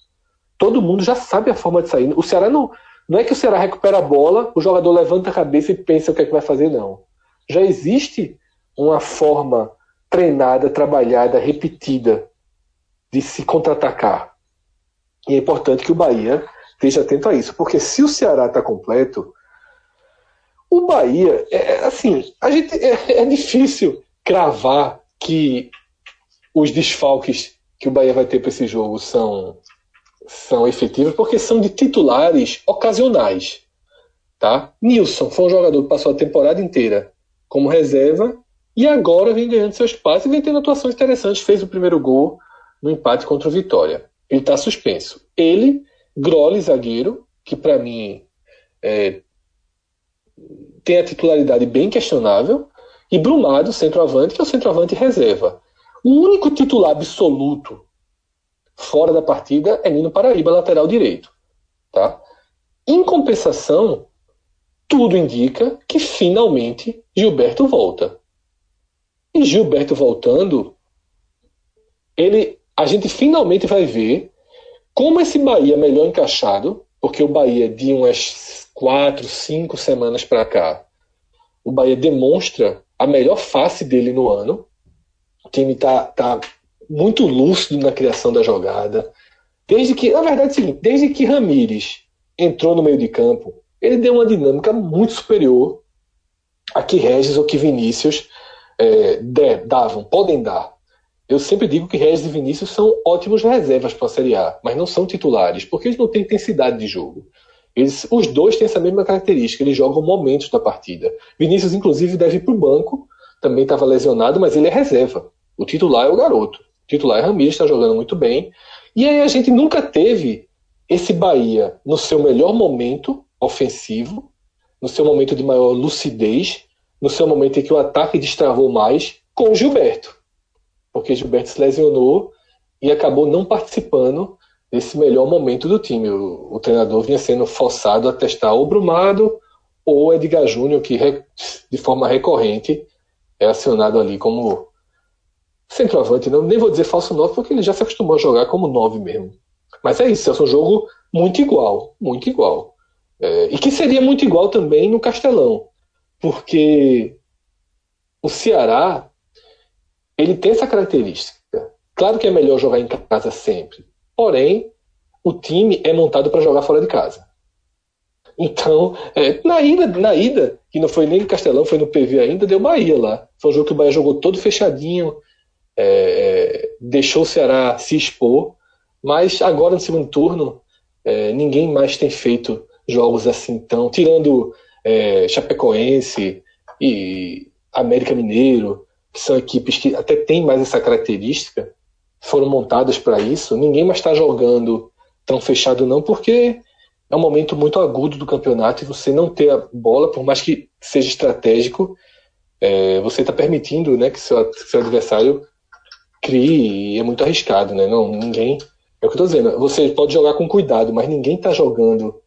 Todo mundo já sabe a forma de sair. O Ceará não. Não é que o Ceará recupera a bola, o jogador levanta a cabeça e pensa o que é que vai fazer, não. Já existe uma forma treinada, trabalhada, repetida de se contra-atacar. E é importante que o Bahia esteja atento a isso, porque se o Ceará está completo, o Bahia, é, é, assim, a gente é, <laughs> é difícil cravar que os desfalques que o Bahia vai ter para esse jogo são são efetivos, porque são de titulares ocasionais. Tá? Nilson foi um jogador que passou a temporada inteira como reserva e agora vem ganhando seu espaço e vem tendo atuações interessantes. Fez o primeiro gol no empate contra o Vitória. Ele está suspenso. Ele, Groli, zagueiro, que para mim é, tem a titularidade bem questionável, e Brumado, centroavante, que é o centroavante reserva. O único titular absoluto fora da partida é Nino Paraíba, lateral direito. Tá? Em compensação, tudo indica que finalmente Gilberto volta. E Gilberto voltando, ele, a gente finalmente vai ver como esse Bahia melhor encaixado, porque o Bahia de umas quatro, cinco semanas para cá, o Bahia demonstra a melhor face dele no ano. O time tá, tá muito lúcido na criação da jogada. Desde que, na verdade, é o seguinte, desde que Ramires entrou no meio de campo, ele deu uma dinâmica muito superior a que Regis ou que Vinícius é, davam, podem dar. Eu sempre digo que Regis e Vinícius são ótimos reservas para a Série A, mas não são titulares, porque eles não têm intensidade de jogo. Eles, os dois têm essa mesma característica, eles jogam momentos da partida. Vinícius, inclusive, deve ir para o banco, também estava lesionado, mas ele é reserva. O titular é o garoto. O titular é Ramires, está jogando muito bem. E aí a gente nunca teve esse Bahia no seu melhor momento ofensivo, no seu momento de maior lucidez, no seu momento em que o ataque destravou mais, com o Gilberto. Porque Gilberto se lesionou e acabou não participando desse melhor momento do time. O, o treinador vinha sendo forçado a testar o Brumado ou Edgar Júnior, que de forma recorrente é acionado ali como centroavante, não, nem vou dizer falso 9, porque ele já se acostumou a jogar como 9 mesmo. Mas é isso, é um jogo muito igual, muito igual. É, e que seria muito igual também no Castelão, porque o Ceará ele tem essa característica. Claro que é melhor jogar em casa sempre, porém o time é montado para jogar fora de casa. Então, é, na ida, na ida, que não foi nem no Castelão, foi no PV ainda, deu Bahia lá. Foi um jogo que o Bahia jogou todo fechadinho, é, é, deixou o Ceará se expor, mas agora no segundo turno é, ninguém mais tem feito jogos assim tão. Tirando é, Chapecoense e América Mineiro, que são equipes que até têm mais essa característica, foram montadas para isso, ninguém mais está jogando tão fechado, não, porque é um momento muito agudo do campeonato e você não ter a bola, por mais que seja estratégico, é, você está permitindo né, que seu, seu adversário crie e é muito arriscado, né? Não, ninguém. É o que eu tô dizendo. Você pode jogar com cuidado, mas ninguém tá jogando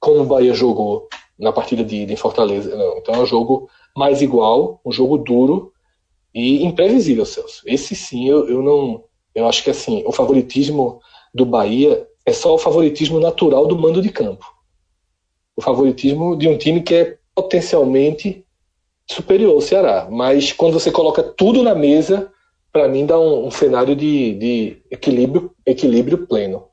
como o Bahia jogou na partida de, de Fortaleza. Não. Então é um jogo mais igual, um jogo duro e imprevisível, Celso. Esse sim, eu, eu não. Eu acho que assim, o favoritismo do Bahia é só o favoritismo natural do mando de campo. O favoritismo de um time que é potencialmente superior ao Ceará. Mas quando você coloca tudo na mesa, para mim dá um, um cenário de, de, equilíbrio, equilíbrio pleno.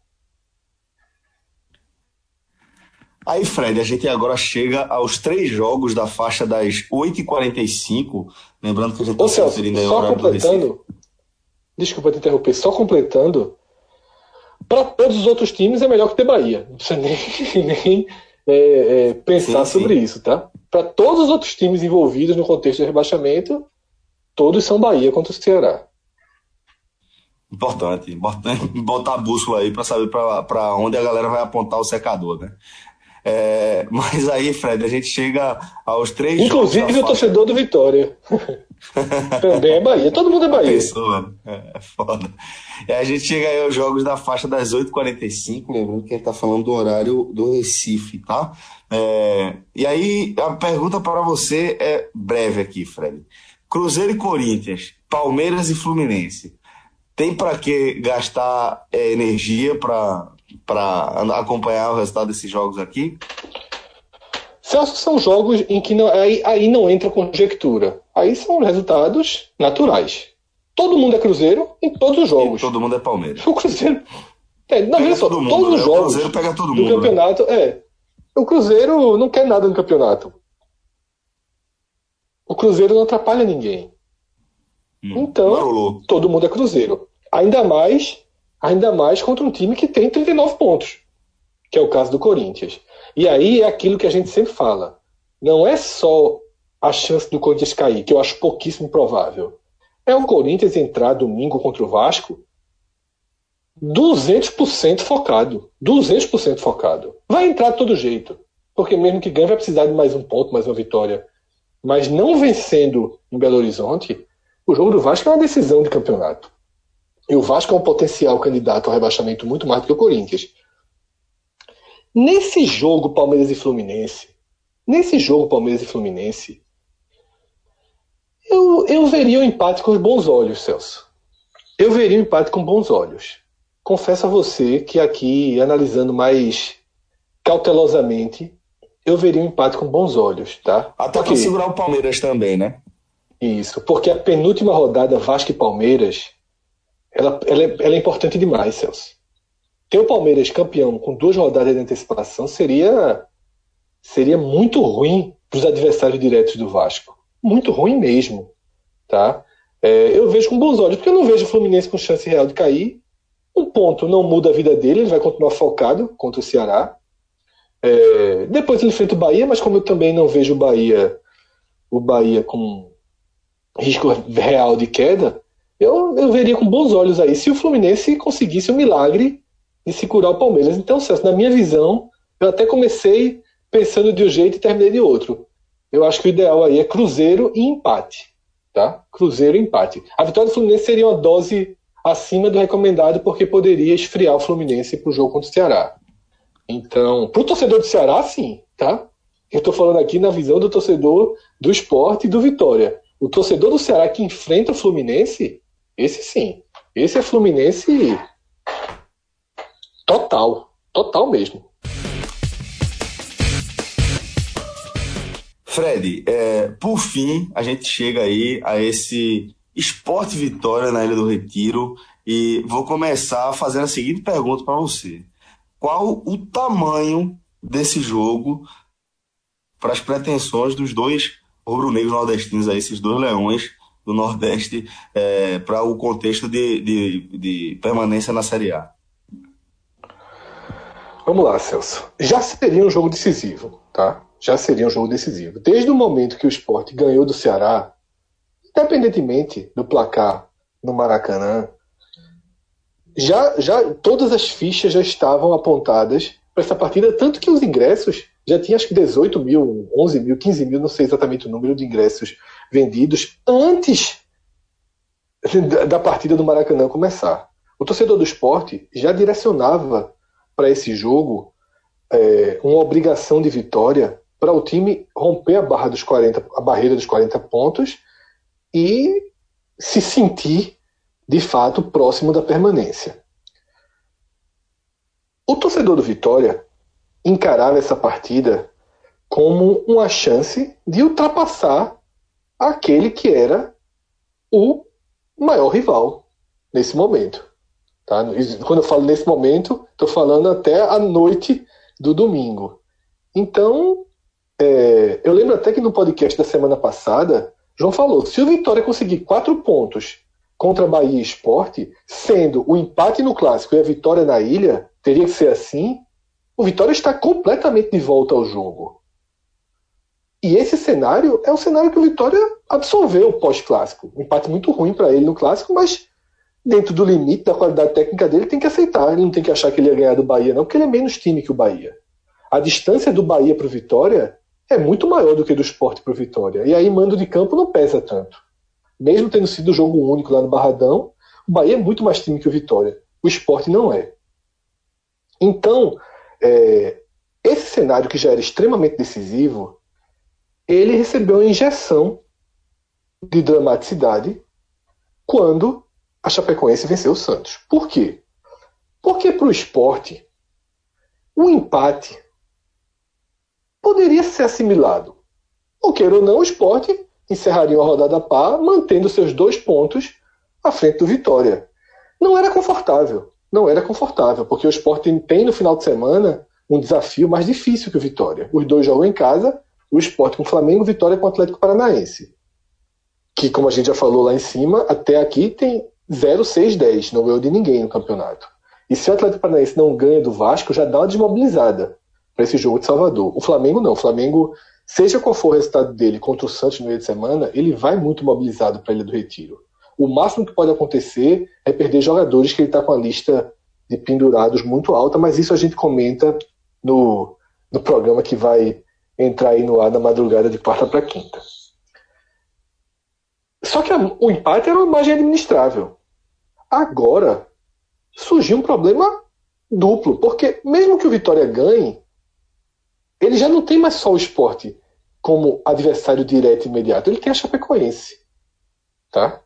Aí, Fred, a gente agora chega aos três jogos da faixa das 8h45. Lembrando que a gente está se referindo aí ao completando, Desculpa te interromper, só completando. Para todos os outros times é melhor que ter Bahia. Não precisa nem, <laughs> nem é, é, pensar sim, sobre sim. isso, tá? Para todos os outros times envolvidos no contexto de rebaixamento, todos são Bahia contra o Ceará. Importante, importante <laughs> botar a bússola aí para saber para onde a galera vai apontar o secador, né? É, mas aí, Fred, a gente chega aos três. Inclusive o torcedor do Vitória. <laughs> Também é Bahia. Todo mundo é Bahia. Pensou, mano. É, é foda. E a gente chega aí aos jogos da faixa das 8h45, lembrando que a gente tá falando do horário do Recife, tá? É, e aí, a pergunta para você é breve aqui, Fred. Cruzeiro e Corinthians, Palmeiras e Fluminense. Tem para que gastar é, energia para acompanhar o resultado desses jogos aqui? Celso, são jogos em que não, aí, aí não entra conjectura. Aí são resultados naturais. Todo mundo é Cruzeiro em todos os jogos. E todo mundo é Palmeiras. O Cruzeiro. <laughs> É, não, veja só, mundo, todos né? os jogos. O Cruzeiro pega todo mundo. Do né? campeonato, né? é. O Cruzeiro não quer nada no campeonato. O Cruzeiro não atrapalha ninguém. Hum, então, marolou. todo mundo é Cruzeiro. Ainda mais, ainda mais contra um time que tem 39 pontos, que é o caso do Corinthians. E aí é aquilo que a gente sempre fala. Não é só a chance do Corinthians cair, que eu acho pouquíssimo provável. É o Corinthians entrar domingo contra o Vasco 200% focado. 200% focado. Vai entrar de todo jeito. Porque mesmo que ganhe, vai precisar de mais um ponto, mais uma vitória. Mas não vencendo em Belo Horizonte, o jogo do Vasco é uma decisão de campeonato. E o Vasco é um potencial candidato ao rebaixamento muito mais do que o Corinthians. Nesse jogo Palmeiras e Fluminense, nesse jogo Palmeiras e Fluminense, eu, eu veria o empate com bons olhos, Celso. Eu veria o empate com bons olhos. Confesso a você que aqui, analisando mais cautelosamente, eu veria o empate com bons olhos, tá? Até para segurar o Palmeiras também, né? Isso, porque a penúltima rodada Vasco e Palmeiras, ela, ela, é, ela é importante demais, Celso ter o Palmeiras campeão com duas rodadas de antecipação seria seria muito ruim para os adversários diretos do Vasco. Muito ruim mesmo. Tá? É, eu vejo com bons olhos, porque eu não vejo o Fluminense com chance real de cair. Um ponto não muda a vida dele, ele vai continuar focado contra o Ceará. É, depois ele enfrenta o Bahia, mas como eu também não vejo o Bahia, o Bahia com risco real de queda, eu, eu veria com bons olhos aí se o Fluminense conseguisse o um milagre de se curar o Palmeiras. Então, Celso, na minha visão, eu até comecei pensando de um jeito e terminei de outro. Eu acho que o ideal aí é Cruzeiro e empate. Tá? Cruzeiro e empate. A vitória do Fluminense seria uma dose acima do recomendado, porque poderia esfriar o Fluminense para o jogo contra o Ceará. Então, para o torcedor do Ceará, sim. Tá? Eu estou falando aqui na visão do torcedor do esporte e do Vitória. O torcedor do Ceará que enfrenta o Fluminense, esse sim. Esse é Fluminense Total. Total mesmo. Fred, é, por fim, a gente chega aí a esse Esporte Vitória na Ilha do Retiro e vou começar fazendo a seguinte pergunta para você: Qual o tamanho desse jogo para as pretensões dos dois rubro-negros nordestinos, aí, esses dois leões do Nordeste, é, para o contexto de, de, de permanência na Série A? Vamos lá, Celso. Já seria um jogo decisivo, tá? Já seria um jogo decisivo. Desde o momento que o esporte ganhou do Ceará, independentemente do placar no Maracanã, já, já todas as fichas já estavam apontadas para essa partida, tanto que os ingressos já tinha acho que 18 mil, 11 mil, 15 mil, não sei exatamente o número de ingressos vendidos antes da partida do Maracanã começar. O torcedor do esporte já direcionava para esse jogo é, uma obrigação de vitória para o time romper a, barra dos 40, a barreira dos 40 pontos e se sentir de fato próximo da permanência. O torcedor do Vitória encarava essa partida como uma chance de ultrapassar aquele que era o maior rival nesse momento. Tá? Quando eu falo nesse momento, estou falando até a noite do domingo. Então, é, eu lembro até que no podcast da semana passada, João falou: se o Vitória conseguir quatro pontos contra Bahia Esporte, sendo o empate no clássico e a vitória na ilha, teria que ser assim, o Vitória está completamente de volta ao jogo. E esse cenário é o cenário que o Vitória absorveu pós-clássico. Um empate muito ruim para ele no clássico, mas dentro do limite da qualidade técnica dele, tem que aceitar. Ele não tem que achar que ele ia ganhar do Bahia, não, porque ele é menos time que o Bahia. A distância do Bahia para o Vitória é muito maior do que do esporte para o Vitória. E aí, mando de campo não pesa tanto. mesmo tendo sido jogo único lá no Barradão, o Bahia é muito mais time que o Vitória. O esporte não é. Então, é, esse cenário que já era extremamente decisivo, ele recebeu uma injeção de dramaticidade quando a Chapecoense venceu o Santos. Por quê? Porque para o esporte, o empate poderia ser assimilado. Ou queira ou não, o esporte encerraria a rodada par, mantendo seus dois pontos à frente do Vitória. Não era confortável. Não era confortável, porque o esporte tem no final de semana um desafio mais difícil que o Vitória. Os dois jogam em casa, o esporte com o Flamengo, Vitória com o Atlético Paranaense. Que, como a gente já falou lá em cima, até aqui tem 0-6-10, não ganhou de ninguém no campeonato. E se o Atlético Paranaense não ganha do Vasco, já dá uma desmobilizada para esse jogo de Salvador. O Flamengo não. O Flamengo, seja qual for o resultado dele contra o Santos no meio de semana, ele vai muito mobilizado para a Ilha do Retiro. O máximo que pode acontecer é perder jogadores que ele está com a lista de pendurados muito alta, mas isso a gente comenta no, no programa que vai entrar aí no ar na madrugada de quarta para quinta. Só que a, o empate era uma margem administrável. Agora surgiu um problema duplo, porque mesmo que o Vitória ganhe, ele já não tem mais só o esporte como adversário direto e imediato, ele tem a Chapecoense. Tá?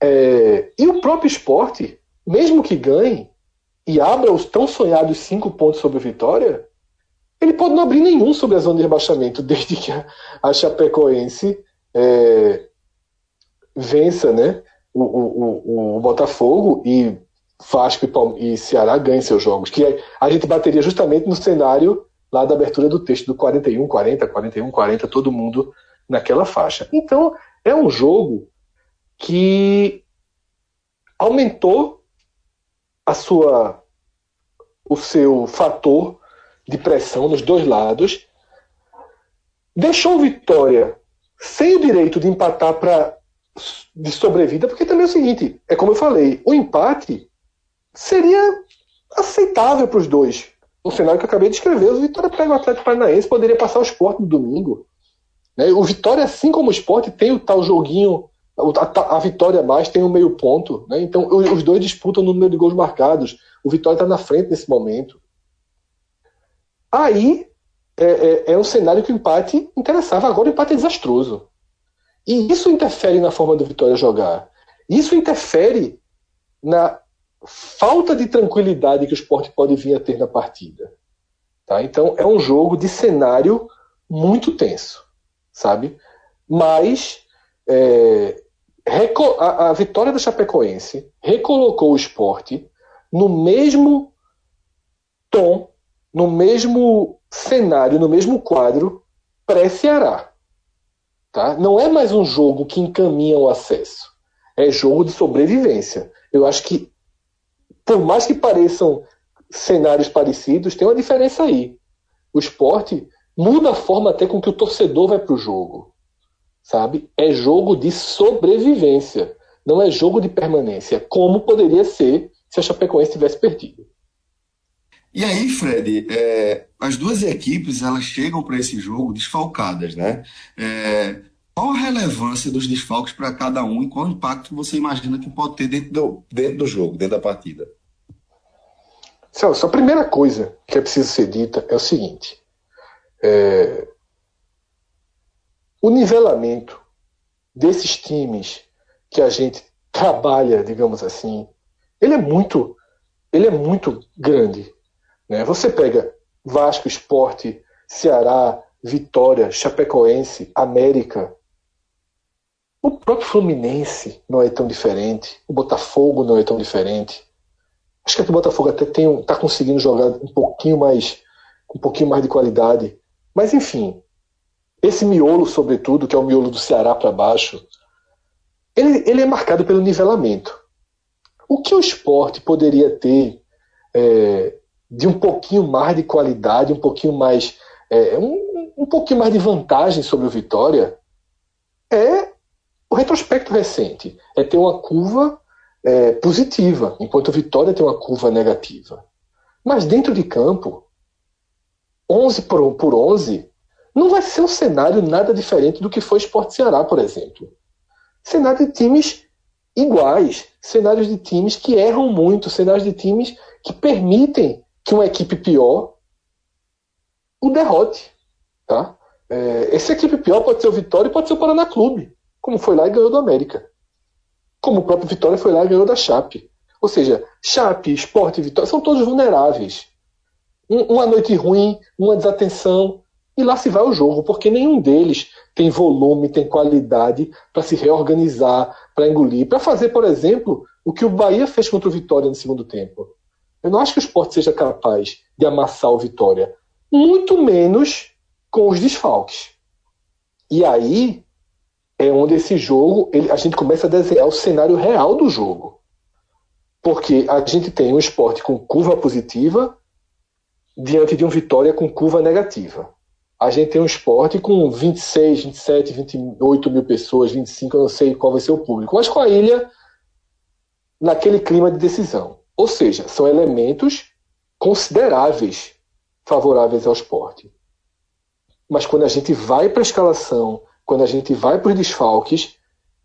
É, e o próprio esporte, mesmo que ganhe e abra os tão sonhados cinco pontos sobre o Vitória, ele pode não abrir nenhum sobre a zona de rebaixamento, <laughs> desde que a, a Chapecoense é, vença né, o, o, o, o Botafogo e Vasco e, e Ceará ganhem seus jogos. Que a gente bateria justamente no cenário lá da abertura do texto do 41, 40, 41, 40, todo mundo naquela faixa. Então, é um jogo que aumentou a sua o seu fator de pressão nos dois lados, deixou o Vitória sem o direito de empatar para de sobrevida, porque também é o seguinte, é como eu falei, o empate seria aceitável para os dois. No cenário que eu acabei de escrever, o Vitória pega o Atlético Paranaense, poderia passar o esporte no domingo. Né? O Vitória, assim como o esporte, tem o tal joguinho, a, a vitória mais tem um meio ponto. Né? Então os dois disputam no número de gols marcados. O Vitória está na frente nesse momento. Aí é, é, é, um cenário que o empate interessava. Agora o empate é desastroso. E isso interfere na forma do Vitória jogar. Isso interfere na falta de tranquilidade que o esporte pode vir a ter na partida. Tá? Então é um jogo de cenário muito tenso, sabe? Mas é, a, a, vitória da Chapecoense recolocou o esporte no mesmo tom, no mesmo cenário, no mesmo quadro pré-Ceará. Tá? Não é mais um jogo que encaminha o acesso. É jogo de sobrevivência. Eu acho que por mais que pareçam cenários parecidos, tem uma diferença aí. O esporte muda a forma até com que o torcedor vai para o jogo. Sabe? É jogo de sobrevivência, não é jogo de permanência, como poderia ser se a Chapecoense tivesse perdido. E aí, Fred, é, as duas equipes elas chegam para esse jogo desfalcadas, né? É, qual a relevância dos desfalques para cada um e qual o impacto você imagina que pode ter dentro do, dentro do jogo, dentro da partida? Celso, a primeira coisa que é preciso ser dita é o seguinte: é, o nivelamento desses times que a gente trabalha, digamos assim, ele é muito, ele é muito grande. Né? Você pega Vasco, Esporte, Ceará, Vitória, Chapecoense, América, o próprio Fluminense não é tão diferente, o Botafogo não é tão diferente. Acho que o Botafogo até está conseguindo jogar um pouquinho mais, um pouquinho mais de qualidade. Mas enfim, esse miolo, sobretudo, que é o miolo do Ceará para baixo, ele, ele é marcado pelo nivelamento. O que o esporte poderia ter é, de um pouquinho mais de qualidade, um pouquinho mais. É, um, um pouquinho mais de vantagem sobre o Vitória é o retrospecto recente é ter uma curva é, positiva, enquanto o Vitória tem uma curva negativa. Mas dentro de campo, 11 por, por 11, não vai ser um cenário nada diferente do que foi Sport Ceará, por exemplo. cenário de times iguais, cenários de times que erram muito, cenários de times que permitem que uma equipe pior o derrote. Tá? É, essa equipe pior pode ser o Vitória e pode ser o Paraná Clube, como foi lá e ganhou do América. Como o próprio Vitória foi lá e ganhou da Chape. Ou seja, Chape, Esporte e Vitória são todos vulneráveis. Um, uma noite ruim, uma desatenção, e lá se vai o jogo, porque nenhum deles tem volume, tem qualidade para se reorganizar, para engolir, para fazer, por exemplo, o que o Bahia fez contra o Vitória no segundo tempo. Eu não acho que o esporte seja capaz de amassar o Vitória, muito menos com os desfalques. E aí é onde esse jogo, ele, a gente começa a desenhar o cenário real do jogo. Porque a gente tem um esporte com curva positiva diante de um Vitória com curva negativa a gente tem um esporte com 26, 27, 28 mil pessoas, 25, eu não sei qual vai ser o público, mas com a ilha naquele clima de decisão. Ou seja, são elementos consideráveis favoráveis ao esporte. Mas quando a gente vai para a escalação, quando a gente vai para os desfalques,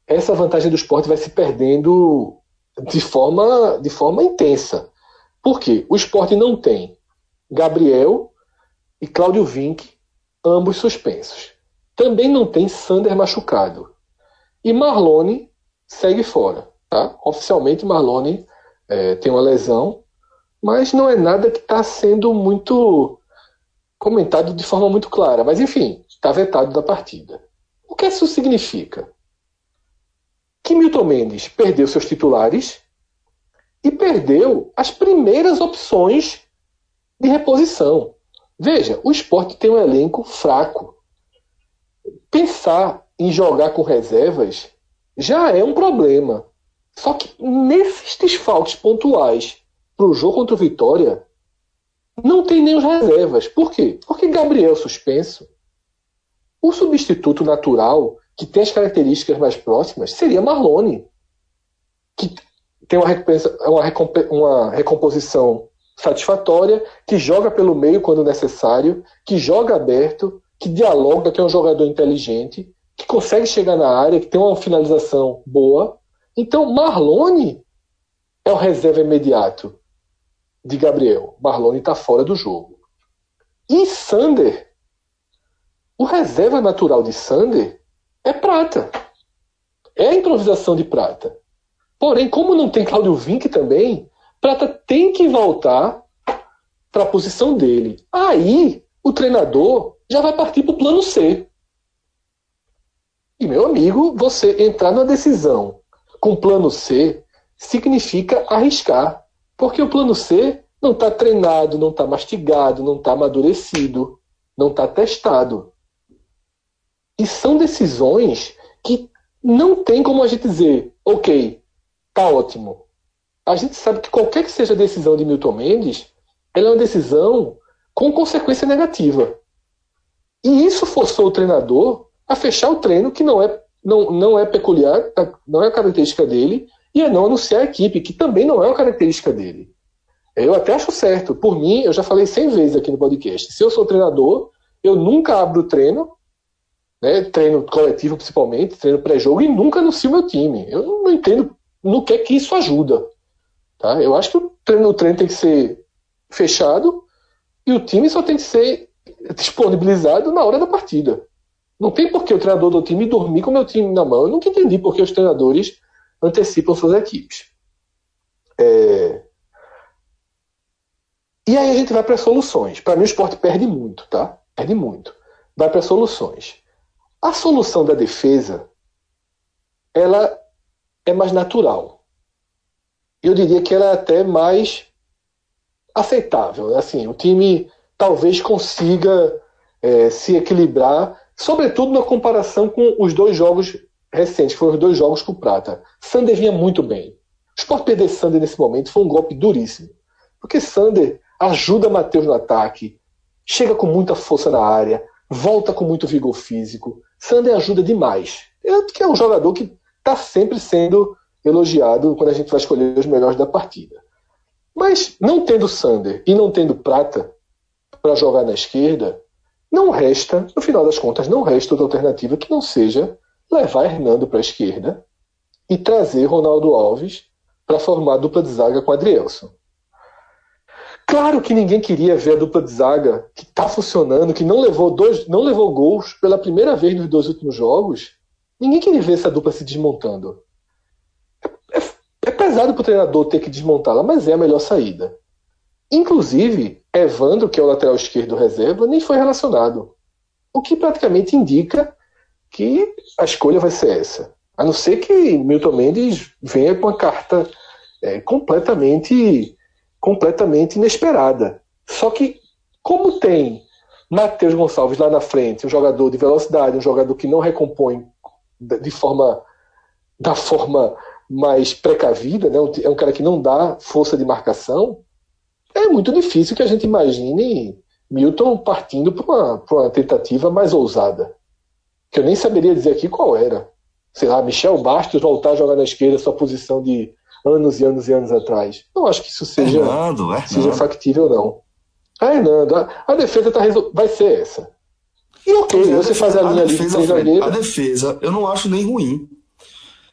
essa vantagem do esporte vai se perdendo de forma, de forma intensa. Por quê? O esporte não tem Gabriel e Cláudio Vinck ambos suspensos. Também não tem Sander machucado. E Marlone segue fora. Tá? Oficialmente, Marlone é, tem uma lesão, mas não é nada que está sendo muito comentado de forma muito clara. Mas, enfim, está vetado da partida. O que isso significa? Que Milton Mendes perdeu seus titulares e perdeu as primeiras opções de reposição. Veja, o esporte tem um elenco fraco. Pensar em jogar com reservas já é um problema. Só que nesses desfalques pontuais para o jogo contra o Vitória, não tem nem os reservas. Por quê? Porque Gabriel suspenso. O substituto natural, que tem as características mais próximas, seria Marlone, que tem uma, uma, uma recomposição satisfatória, que joga pelo meio quando necessário, que joga aberto, que dialoga, que é um jogador inteligente, que consegue chegar na área, que tem uma finalização boa. Então, Marlone é o reserva imediato de Gabriel. Marlone está fora do jogo. E Sander, o reserva natural de Sander é prata. É a improvisação de prata. Porém, como não tem Claudio Vinck também, Prata tem que voltar para a posição dele. Aí o treinador já vai partir para o plano C. E, meu amigo, você entrar numa decisão com plano C significa arriscar. Porque o plano C não está treinado, não está mastigado, não está amadurecido, não está testado. E são decisões que não tem como a gente dizer, ok, tá ótimo, a gente sabe que qualquer que seja a decisão de Milton Mendes, ela é uma decisão com consequência negativa. E isso forçou o treinador a fechar o treino, que não é, não, não é peculiar, não é característica dele, e a não anunciar a equipe, que também não é uma característica dele. Eu até acho certo. Por mim, eu já falei 100 vezes aqui no podcast. Se eu sou treinador, eu nunca abro o treino, né, treino coletivo principalmente, treino pré-jogo, e nunca anuncio meu time. Eu não entendo no que é que isso ajuda. Tá? Eu acho que o treino, o treino tem que ser fechado e o time só tem que ser disponibilizado na hora da partida. Não tem por que o treinador do time dormir com o meu time na mão. Eu nunca entendi por que os treinadores antecipam suas equipes. É... E aí a gente vai para soluções. Para mim o esporte perde muito, tá? Perde muito. Vai para soluções. A solução da defesa, ela é mais natural eu diria que ela é até mais aceitável. Assim, o time talvez consiga é, se equilibrar, sobretudo na comparação com os dois jogos recentes, que foram os dois jogos com o Prata. Sander vinha muito bem. O Sport perder Sander nesse momento foi um golpe duríssimo. Porque Sander ajuda Matheus no ataque, chega com muita força na área, volta com muito vigor físico. Sander ajuda demais. É que é um jogador que está sempre sendo elogiado quando a gente vai escolher os melhores da partida. Mas não tendo Sander e não tendo Prata para jogar na esquerda, não resta, no final das contas, não resta outra alternativa que não seja levar Hernando para a esquerda e trazer Ronaldo Alves para formar a dupla de zaga com Adrielson. Claro que ninguém queria ver a dupla de zaga que está funcionando, que não levou dois, não levou gols pela primeira vez nos dois últimos jogos. Ninguém queria ver essa dupla se desmontando. É, é, é pesado para o treinador ter que desmontá-la, mas é a melhor saída. Inclusive, Evandro, que é o lateral esquerdo reserva, nem foi relacionado. O que praticamente indica que a escolha vai ser essa. A não ser que Milton Mendes venha com uma carta é, completamente, completamente inesperada. Só que, como tem Matheus Gonçalves lá na frente, um jogador de velocidade, um jogador que não recompõe de forma da forma mais precavida, né? é um cara que não dá força de marcação, é muito difícil que a gente imagine Milton partindo para uma, uma tentativa mais ousada. Que eu nem saberia dizer aqui qual era sei lá, Michel Bastos voltar a jogar na esquerda sua posição de anos e anos e anos atrás. Não acho que isso seja, Hernando, seja factível, não. Ah, Hernando, a, a defesa tá resol... vai ser essa. E ok, você defesa, faz a linha a ali defesa, de A defesa, eu não acho nem ruim.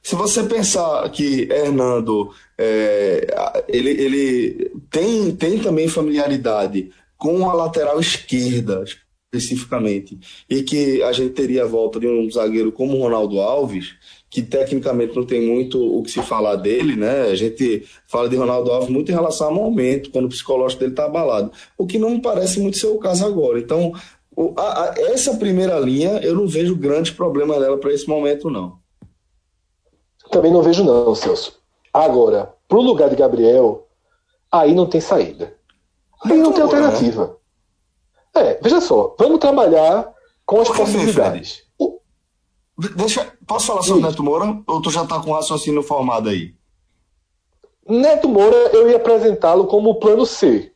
Se você pensar que Hernando é, ele, ele tem, tem também familiaridade com a lateral esquerda, especificamente, e que a gente teria a volta de um zagueiro como Ronaldo Alves, que tecnicamente não tem muito o que se falar dele, né? A gente fala de Ronaldo Alves muito em relação ao momento, quando o psicológico dele está abalado, o que não me parece muito ser o caso agora. Então, a, a, essa primeira linha, eu não vejo grande problema dela para esse momento, não. Também não vejo, não, Celso. Agora, para o lugar de Gabriel, aí não tem saída. Aí não tem alternativa. Né? É, veja só, vamos trabalhar com as possibilidades. O... Deixa, posso falar sobre o Neto Moura? Ou tu já está com o raciocínio formado aí? Neto Moura, eu ia apresentá-lo como plano C.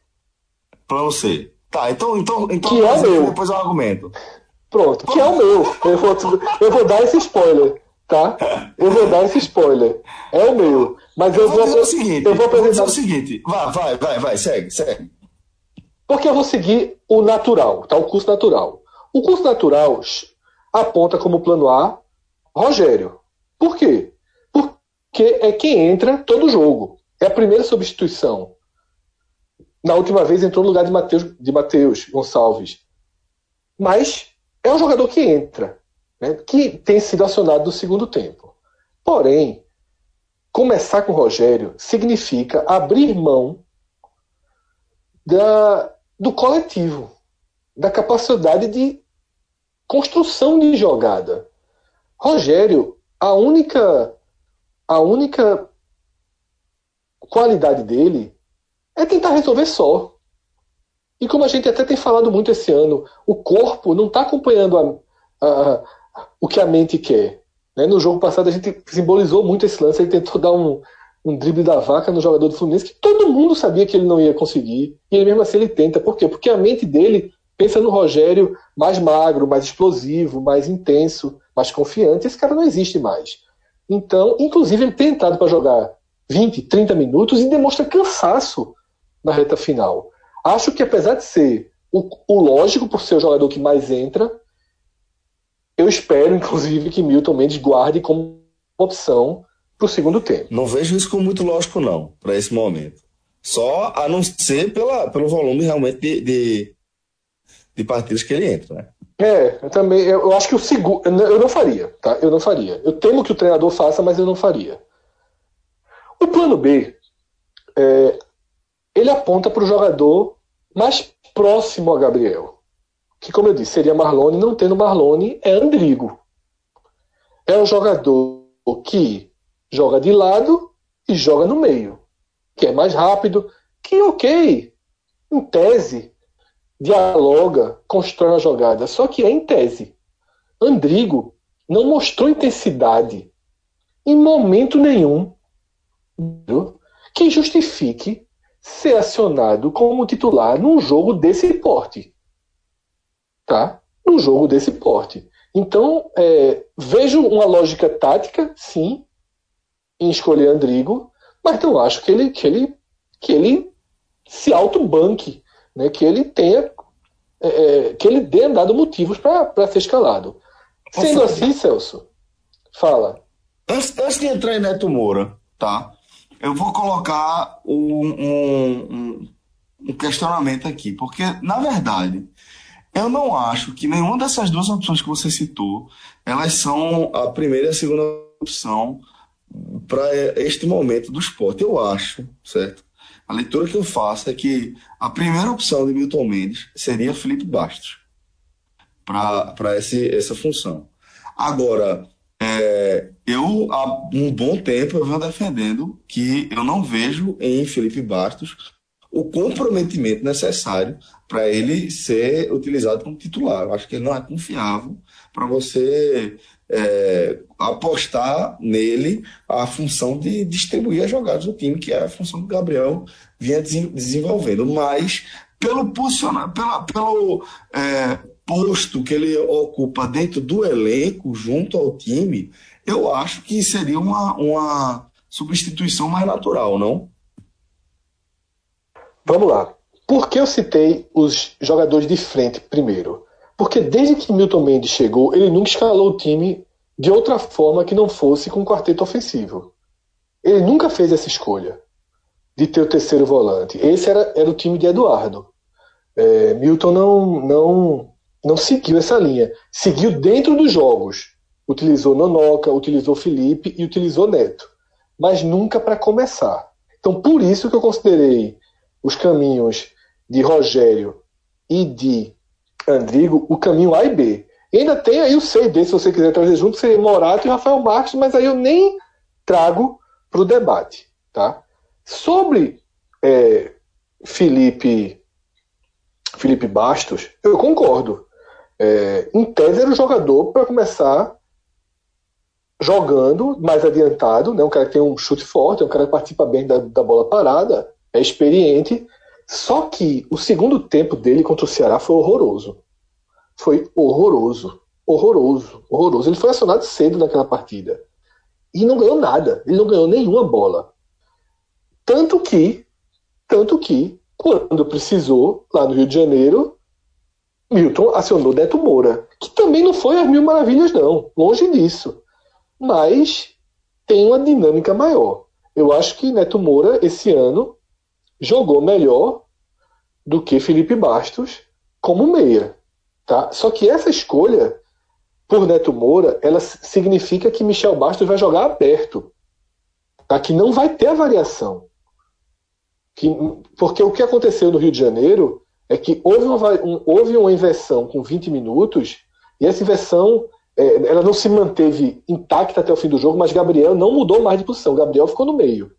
Plano C. Tá, então, então, então que é o meu. depois eu argumento. Pronto, que é o meu. Eu vou, eu vou dar esse spoiler, tá? Eu vou dar esse spoiler. É o meu. Mas eu, eu vou, vou o seguinte, eu vou apresentar o seguinte. Vai, vai, vai, vai, segue, segue. Porque eu vou seguir o natural, tá? o curso natural. O curso natural aponta como plano A Rogério. Por quê? Porque é quem entra todo jogo. É a primeira substituição. Na última vez entrou no lugar de Mateus, de Mateus Gonçalves. Mas é um jogador que entra, né? que tem sido acionado no segundo tempo. Porém, começar com o Rogério significa abrir mão da, do coletivo, da capacidade de construção de jogada. Rogério, a única a única qualidade dele é tentar resolver só. E como a gente até tem falado muito esse ano, o corpo não está acompanhando a, a, o que a mente quer. Né? No jogo passado a gente simbolizou muito esse lance, ele tentou dar um, um drible da vaca no jogador do Fluminense que todo mundo sabia que ele não ia conseguir. E ele mesmo assim ele tenta. Por quê? Porque a mente dele pensa no Rogério mais magro, mais explosivo, mais intenso, mais confiante. Esse cara não existe mais. Então, inclusive, ele tem tentado para jogar 20, 30 minutos e demonstra cansaço na reta final. Acho que apesar de ser o, o lógico por ser o jogador que mais entra, eu espero, inclusive, que Milton Mendes guarde como opção para o segundo tempo. Não vejo isso como muito lógico, não, para esse momento. Só a não ser pela, pelo volume realmente de, de, de partidas que ele entra, né? É, eu também. Eu acho que o segundo. Eu não faria, tá? Eu não faria. Eu temo que o treinador faça, mas eu não faria. O plano B, é, ele aponta para o jogador mais próximo a Gabriel. Que, como eu disse, seria Marlone. Não tendo Marlone, é Andrigo. É um jogador que joga de lado e joga no meio, que é mais rápido, que ok, em tese, dialoga, constrói uma jogada, só que é em tese. Andrigo não mostrou intensidade em momento nenhum que justifique ser acionado como titular num jogo desse porte. Tá? Num jogo desse porte. Então, é, vejo uma lógica tática, sim, em escolher Andrigo, mas não acho que ele, que ele, que ele se autobanque, né? que ele tenha é, é que ele dê dado motivos para ser escalado. Sendo assim, Celso, fala. Antes, antes de entrar em Neto Moura, tá? Eu vou colocar um, um, um questionamento aqui, porque, na verdade, eu não acho que nenhuma dessas duas opções que você citou, elas são a primeira e a segunda opção para este momento do esporte. Eu acho, certo? A leitura que eu faço é que a primeira opção de Milton Mendes seria Felipe Bastos para essa função. Agora, é, eu há um bom tempo eu venho defendendo que eu não vejo em Felipe Bastos o comprometimento necessário para ele ser utilizado como titular. Eu acho que ele não é confiável para você é, apostar nele a função de distribuir as jogadas do time, que é a função que o Gabriel vinha desenvolvendo. Mas pelo posicionar, pela, pelo é, posto que ele ocupa dentro do elenco, junto ao time, eu acho que seria uma, uma substituição mais natural, não? Vamos lá. Por que eu citei os jogadores de frente primeiro? Porque desde que Milton Mendes chegou, ele nunca escalou o time de outra forma que não fosse com um quarteto ofensivo. Ele nunca fez essa escolha de ter o terceiro volante. Esse era, era o time de Eduardo. É, Milton não, não, não seguiu essa linha. Seguiu dentro dos jogos. Utilizou Nonoca, utilizou Felipe e utilizou Neto. Mas nunca para começar. Então, por isso que eu considerei os caminhos de Rogério e de Andrigo, o caminho A e B. E ainda tem aí o C e D, se você quiser trazer junto, seria Morato e Rafael Marques, mas aí eu nem trago para o debate. Tá? Sobre é, Felipe, Felipe Bastos, eu concordo. É, em tese era o jogador para começar jogando mais adiantado, né? um cara que tem um chute forte, um cara que participa bem da, da bola parada, é experiente. Só que o segundo tempo dele contra o Ceará foi horroroso. Foi horroroso. Horroroso. Horroroso. Ele foi acionado cedo naquela partida. E não ganhou nada. Ele não ganhou nenhuma bola. Tanto que, tanto que, quando precisou, lá no Rio de Janeiro, Milton acionou Neto Moura. Que também não foi as mil maravilhas, não. Longe disso. Mas tem uma dinâmica maior. Eu acho que Neto Moura, esse ano, jogou melhor do que Felipe Bastos como meia. Tá? Só que essa escolha por Neto Moura, ela significa que Michel Bastos vai jogar aberto. Tá? Que não vai ter variação. Que, porque o que aconteceu no Rio de Janeiro é que houve uma, um, houve uma inversão com 20 minutos e essa inversão é, ela não se manteve intacta até o fim do jogo, mas Gabriel não mudou mais de posição. Gabriel ficou no meio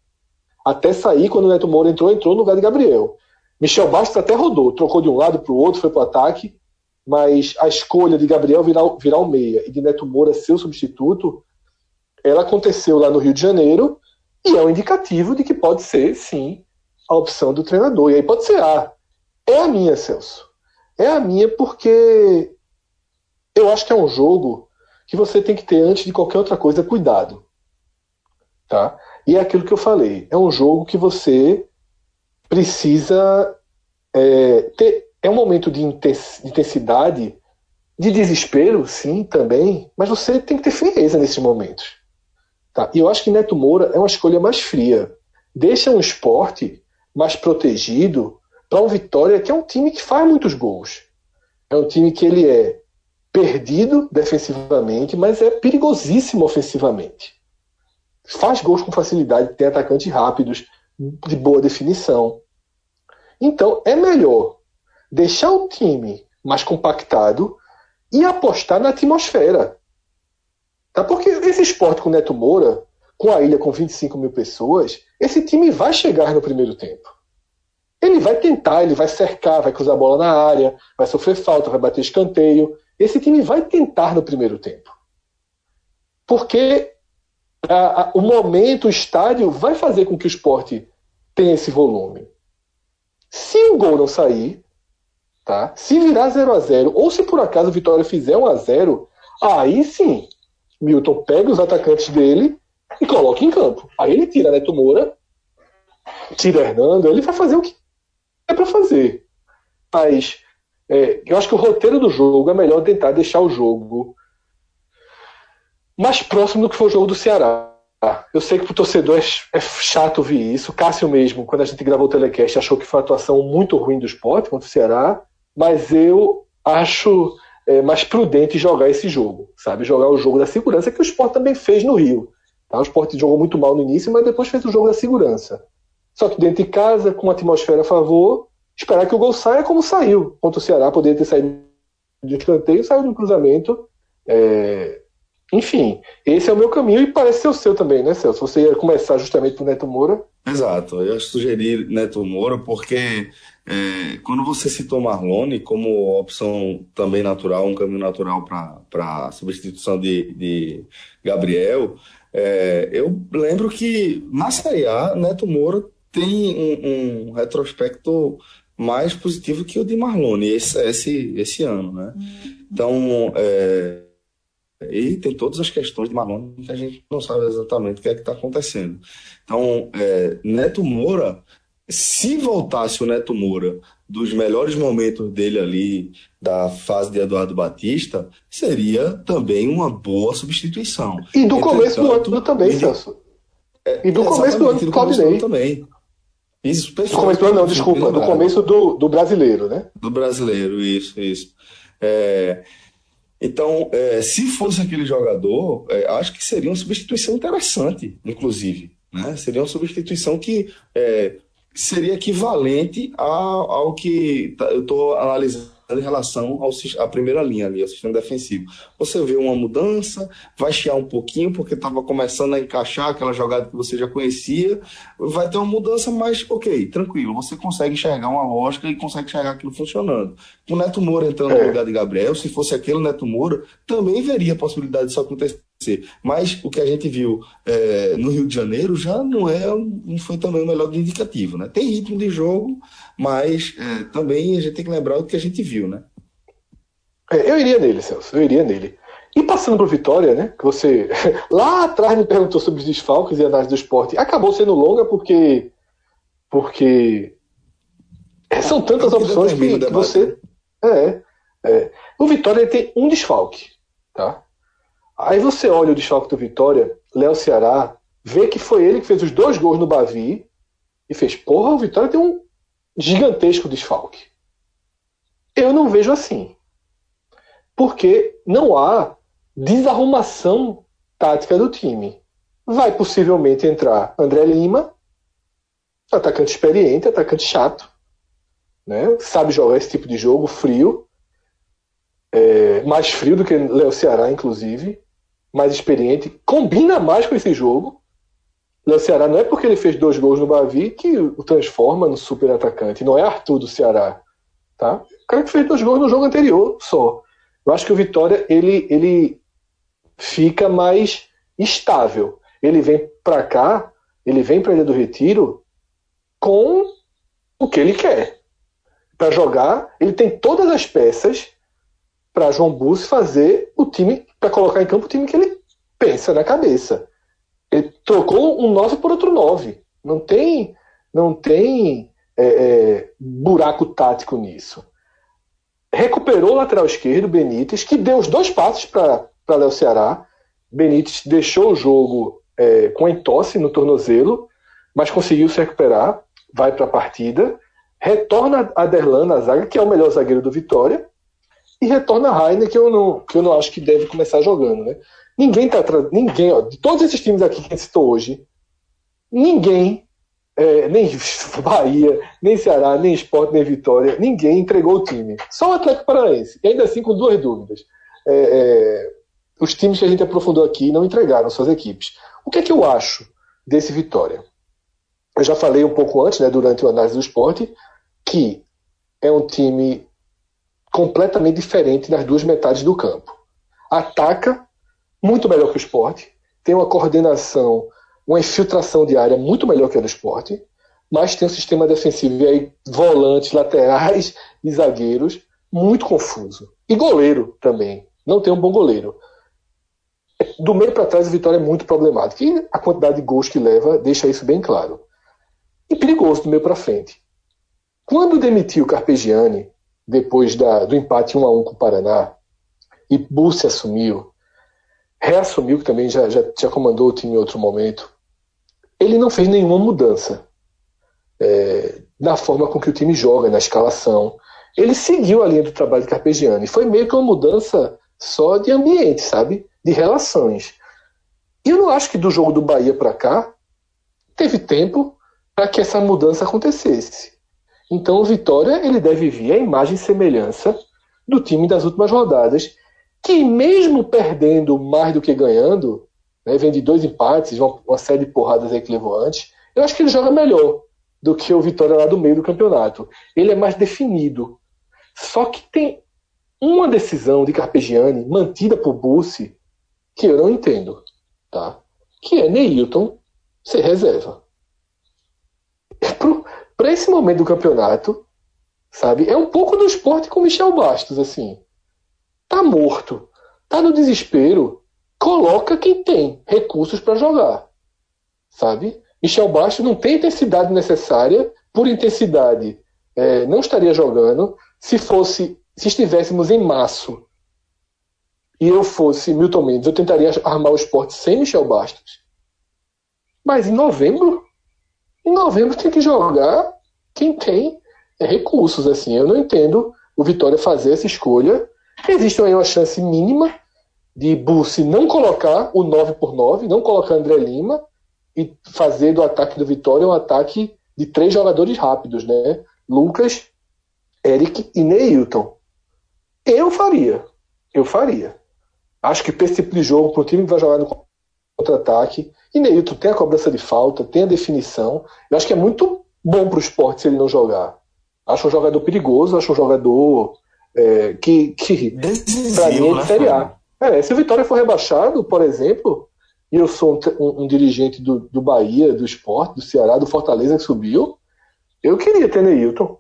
até sair, quando o Neto Moura entrou, entrou no lugar de Gabriel. Michel Bastos até rodou, trocou de um lado para o outro, foi para o ataque, mas a escolha de Gabriel virar, virar o meia e de Neto Moura ser o substituto, ela aconteceu lá no Rio de Janeiro e é um indicativo de que pode ser, sim, a opção do treinador. E aí pode ser, ah, é a minha, Celso. É a minha porque eu acho que é um jogo que você tem que ter, antes de qualquer outra coisa, cuidado. Tá? E é aquilo que eu falei, é um jogo que você precisa é, ter. É um momento de intensidade, de desespero, sim, também, mas você tem que ter frieza nesses momentos. Tá? E eu acho que Neto Moura é uma escolha mais fria. Deixa um esporte mais protegido para um Vitória que é um time que faz muitos gols. É um time que ele é perdido defensivamente, mas é perigosíssimo ofensivamente faz gols com facilidade, tem atacantes rápidos, de boa definição. Então é melhor deixar o time mais compactado e apostar na atmosfera. Tá? Porque esse esporte com Neto Moura, com a ilha com 25 mil pessoas, esse time vai chegar no primeiro tempo. Ele vai tentar, ele vai cercar, vai cruzar a bola na área, vai sofrer falta, vai bater escanteio. Esse time vai tentar no primeiro tempo. Porque a, a, o momento, o estádio, vai fazer com que o esporte tenha esse volume. Se o gol não sair, tá? se virar 0 a 0 ou se por acaso o Vitória fizer 1 a 0 aí sim, Milton pega os atacantes dele e coloca em campo. Aí ele tira Neto Moura, tira Hernando, ele vai fazer o que é para fazer. Mas é, eu acho que o roteiro do jogo é melhor tentar deixar o jogo mais próximo do que foi o jogo do Ceará. Eu sei que para o torcedor é, é, chato ouvir isso. Cássio mesmo, quando a gente gravou o telecast, achou que foi uma atuação muito ruim do esporte contra o Ceará, mas eu acho é, mais prudente jogar esse jogo, sabe? Jogar o jogo da segurança que o esporte também fez no Rio. Tá? O esporte jogou muito mal no início, mas depois fez o jogo da segurança. Só que dentro de casa, com a atmosfera a favor, esperar que o gol saia como saiu. Contra o Ceará, poderia ter saído de escanteio, saiu de um cruzamento. É, enfim, esse é o meu caminho e parece ser o seu também, né, Celso? Você ia começar justamente por Neto Moura. Exato, eu sugeri Neto Moura porque é, quando você citou Marlone como opção também natural, um caminho natural para a substituição de, de Gabriel, é, eu lembro que na Série A, Neto Moura tem um, um retrospecto mais positivo que o de Marlone esse, esse, esse ano, né? Uhum. Então, é, e tem todas as questões de Marlon que a gente não sabe exatamente o que é que está acontecendo. Então, é, Neto Moura, se voltasse o Neto Moura dos melhores momentos dele ali, da fase de Eduardo Batista, seria também uma boa substituição. E do começo do ano também, Celso. É, e do começo do ano do Claudinei. também. Isso, Do começo do ano, não, desculpa, do começo do, do brasileiro, né? Do brasileiro, isso, isso. É, então, é, se fosse aquele jogador, é, acho que seria uma substituição interessante, inclusive. Né? Seria uma substituição que é, seria equivalente ao, ao que tá, eu estou analisando em relação ao, à primeira linha ali, ao sistema defensivo. Você vê uma mudança, vai chiar um pouquinho, porque estava começando a encaixar aquela jogada que você já conhecia, vai ter uma mudança, mas ok, tranquilo, você consegue enxergar uma lógica e consegue enxergar aquilo funcionando. O Neto Moura entrando é. no lugar de Gabriel, se fosse aquele Neto Moura, também veria a possibilidade disso acontecer. Mas o que a gente viu é, no Rio de Janeiro já não é não foi também o melhor indicativo, né? Tem ritmo de jogo, mas é, também a gente tem que lembrar o que a gente viu, né? É, eu iria nele, Celso, eu iria nele. E passando para Vitória, né? Que você <laughs> lá atrás me perguntou sobre os desfalques e análise do esporte. Acabou sendo longa porque porque são tantas opções que, que você é, é. O Vitória tem um desfalque, tá? Aí você olha o desfalque do Vitória, Léo Ceará, vê que foi ele que fez os dois gols no Bavi e fez, porra, o Vitória tem um gigantesco desfalque. Eu não vejo assim. Porque não há desarrumação tática do time. Vai possivelmente entrar André Lima, atacante experiente, atacante chato, né? sabe jogar esse tipo de jogo frio, é, mais frio do que Léo Ceará, inclusive mais experiente, combina mais com esse jogo. O Ceará não é porque ele fez dois gols no Bavi que o transforma no super atacante. Não é Arthur do Ceará. Tá? O cara que fez dois gols no jogo anterior só. Eu acho que o Vitória ele, ele fica mais estável. Ele vem para cá, ele vem para Ilha do Retiro com o que ele quer. Para jogar, ele tem todas as peças para João Bus fazer o time, para colocar em campo o time que ele pensa na cabeça. Ele trocou um 9 por outro 9. Não tem, não tem é, é, buraco tático nisso. Recuperou o lateral esquerdo, Benítez, que deu os dois passos para Léo Ceará. Benítez deixou o jogo é, com entosse no tornozelo, mas conseguiu se recuperar, vai para a partida. Retorna a Derlan na zaga, que é o melhor zagueiro do Vitória e retorna Rainer, que eu não, que eu não acho que deve começar jogando, né? Ninguém tá ninguém, ó, de todos esses times aqui que a gente citou hoje, ninguém, é, nem <laughs> Bahia, nem Ceará, nem Sport, nem Vitória, ninguém entregou o time. Só o Atlético Paranaense, e ainda assim com duas dúvidas. É, é, os times que a gente aprofundou aqui não entregaram suas equipes. O que é que eu acho desse Vitória? Eu já falei um pouco antes, né, durante a análise do esporte, que é um time completamente diferente nas duas metades do campo. Ataca muito melhor que o esporte, tem uma coordenação, uma infiltração de área muito melhor que a do esporte, mas tem um sistema defensivo e aí volantes, laterais <laughs> e zagueiros muito confuso. E goleiro também. Não tem um bom goleiro. Do meio para trás, a vitória é muito problemática. E a quantidade de gols que leva deixa isso bem claro. E perigoso do meio para frente. Quando demitiu o Carpegiani, depois da, do empate 1 a 1 com o Paraná, e Bussi assumiu, reassumiu, que também já, já, já comandou o time em outro momento, ele não fez nenhuma mudança é, na forma com que o time joga, na escalação. Ele seguiu a linha do trabalho de Carpegiani. Foi meio que uma mudança só de ambiente, sabe? De relações. E eu não acho que do jogo do Bahia para cá teve tempo para que essa mudança acontecesse. Então o Vitória ele deve vir a imagem e semelhança do time das últimas rodadas, que mesmo perdendo mais do que ganhando, né, vem de dois empates, uma, uma série de porradas aí que levou antes, eu acho que ele joga melhor do que o Vitória lá do meio do campeonato. Ele é mais definido. Só que tem uma decisão de Carpegiani mantida por Bussi que eu não entendo, tá? Que é Neilton ser reserva. Para esse momento do campeonato, sabe? É um pouco do esporte com Michel Bastos, assim. Tá morto, tá no desespero, coloca quem tem recursos para jogar, sabe? Michel Bastos não tem intensidade necessária, por intensidade é, não estaria jogando. Se fosse, se estivéssemos em março e eu fosse Milton Mendes, eu tentaria armar o esporte sem Michel Bastos. Mas em novembro, em novembro tem que jogar quem tem é, recursos. Assim, eu não entendo o Vitória fazer essa escolha. Existe aí uma chance mínima de Bussi não colocar o 9 por 9, não colocar André Lima e fazer do ataque do Vitória um ataque de três jogadores rápidos, né? Lucas, Eric e Neilton. Eu faria. Eu faria. Acho que para tipo de jogo, para o time que vai jogar no contra-ataque, e Neilton tem a cobrança de falta, tem a definição. Eu acho que é muito bom para o esporte se ele não jogar. Acho um jogador perigoso, acho um jogador é, que, que para mim é de né, Série A. É, se o Vitória for rebaixado, por exemplo, e eu sou um, um, dirigente do, do Bahia, do esporte, do Ceará, do Fortaleza que subiu, eu queria ter Neilton,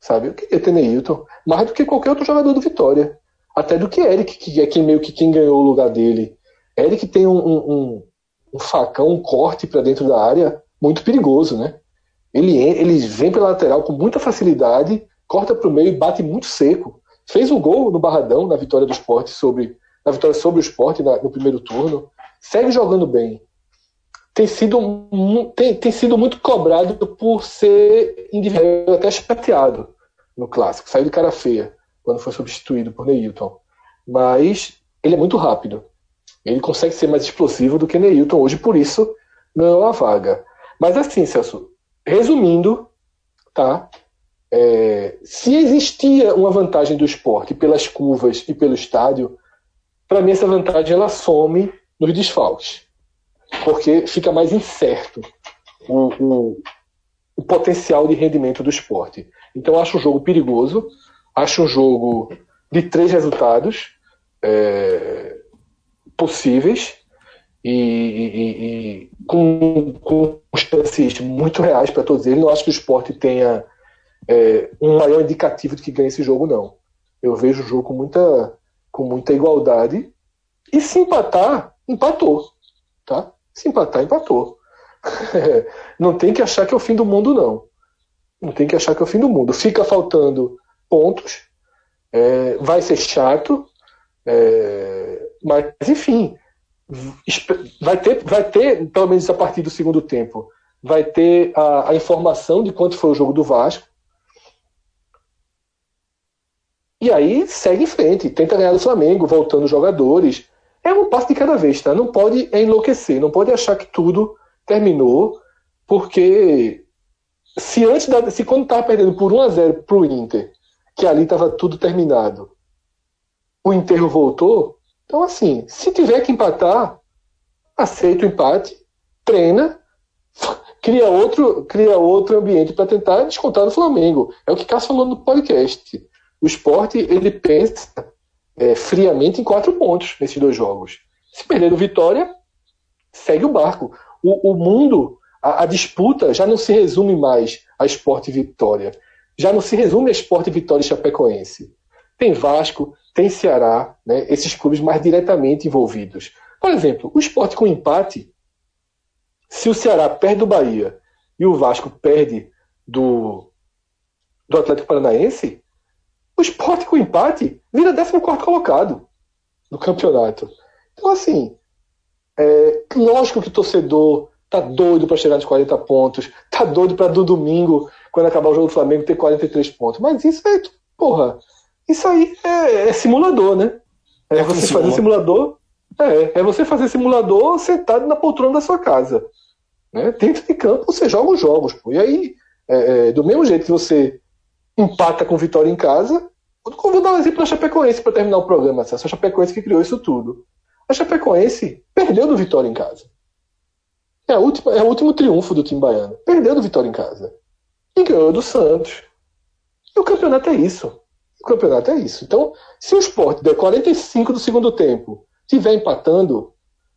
sabe? Eu queria ter Neilton, mais do que qualquer outro jogador do Vitória. Até do que Eric, que é quem meio que quem ganhou o lugar dele. Eric tem um, um, um facão, um corte para dentro da área muito perigoso, né? Ele, ele vem pela lateral com muita facilidade, corta para o meio e bate muito seco. Fez um gol no Barradão, na vitória do esporte sobre, na vitória sobre o esporte na, no primeiro turno. Segue jogando bem. Tem sido, tem, tem sido muito cobrado por ser individual, até chateado no clássico. Saiu de cara feia quando foi substituído por Neilton. Mas ele é muito rápido. Ele consegue ser mais explosivo do que Neilton hoje, por isso ganhou a vaga. Mas assim, Celso, resumindo, tá? É, se existia uma vantagem do esporte pelas curvas e pelo estádio, para mim essa vantagem ela some nos desfalques, porque fica mais incerto o, o, o potencial de rendimento do esporte. Então acho um jogo perigoso, acho um jogo de três resultados é, possíveis e, e, e com, com chances muito reais para todos eles. Não acho que o esporte tenha é, um maior indicativo de que ganha esse jogo, não. Eu vejo o jogo com muita, com muita igualdade. E se empatar, empatou. Tá? Se empatar, empatou. <laughs> não tem que achar que é o fim do mundo, não. Não tem que achar que é o fim do mundo. Fica faltando pontos, é, vai ser chato, é, mas enfim, vai ter, vai ter, pelo menos a partir do segundo tempo, vai ter a, a informação de quanto foi o jogo do Vasco. E aí segue em frente, tenta ganhar do Flamengo, voltando jogadores. É um passo de cada vez, tá? Não pode enlouquecer, não pode achar que tudo terminou, porque se antes da, se quando estava perdendo por 1 a 0 para o Inter, que ali estava tudo terminado, o enterro voltou, então, assim, se tiver que empatar, aceita o empate, treina, <laughs> cria outro, cria outro ambiente para tentar descontar no Flamengo. É o que Cássio falou no podcast. O esporte ele pensa é, friamente em quatro pontos nesses dois jogos. Se perder o Vitória, segue o barco. O, o mundo, a, a, disputa já não se resume mais a esporte vitória. Já não se resume a esporte vitória e chapecoense. Tem Vasco, tem Ceará, né, esses clubes mais diretamente envolvidos. Por exemplo, o esporte com empate, se o Ceará perde do Bahia e o Vasco perde do, do Atlético Paranaense, o esporte com empate vira 14 colocado no campeonato. Então, assim, É, lógico que o torcedor tá doido para chegar nos 40 pontos, tá doido para do domingo, quando acabar o jogo do Flamengo, ter 43 pontos. Mas isso é, porra, isso aí é, é simulador, né? É, é você fazer simulador. É, é você fazer simulador sentado na poltrona da sua casa. Né? Dentro de campo você joga os jogos. Pô. E aí, é, é, do mesmo jeito que você empata com vitória em casa, vou dar um exemplo da Chapecoense para terminar o programa. Essa Chapecoense que criou isso tudo. A Chapecoense perdeu do Vitória em casa. É, a última, é o último triunfo do time baiano. Perdeu do Vitória em casa. E ganhou do Santos. E o campeonato é isso. O campeonato é isso. Então, se o esporte der 45 do segundo tempo, tiver empatando,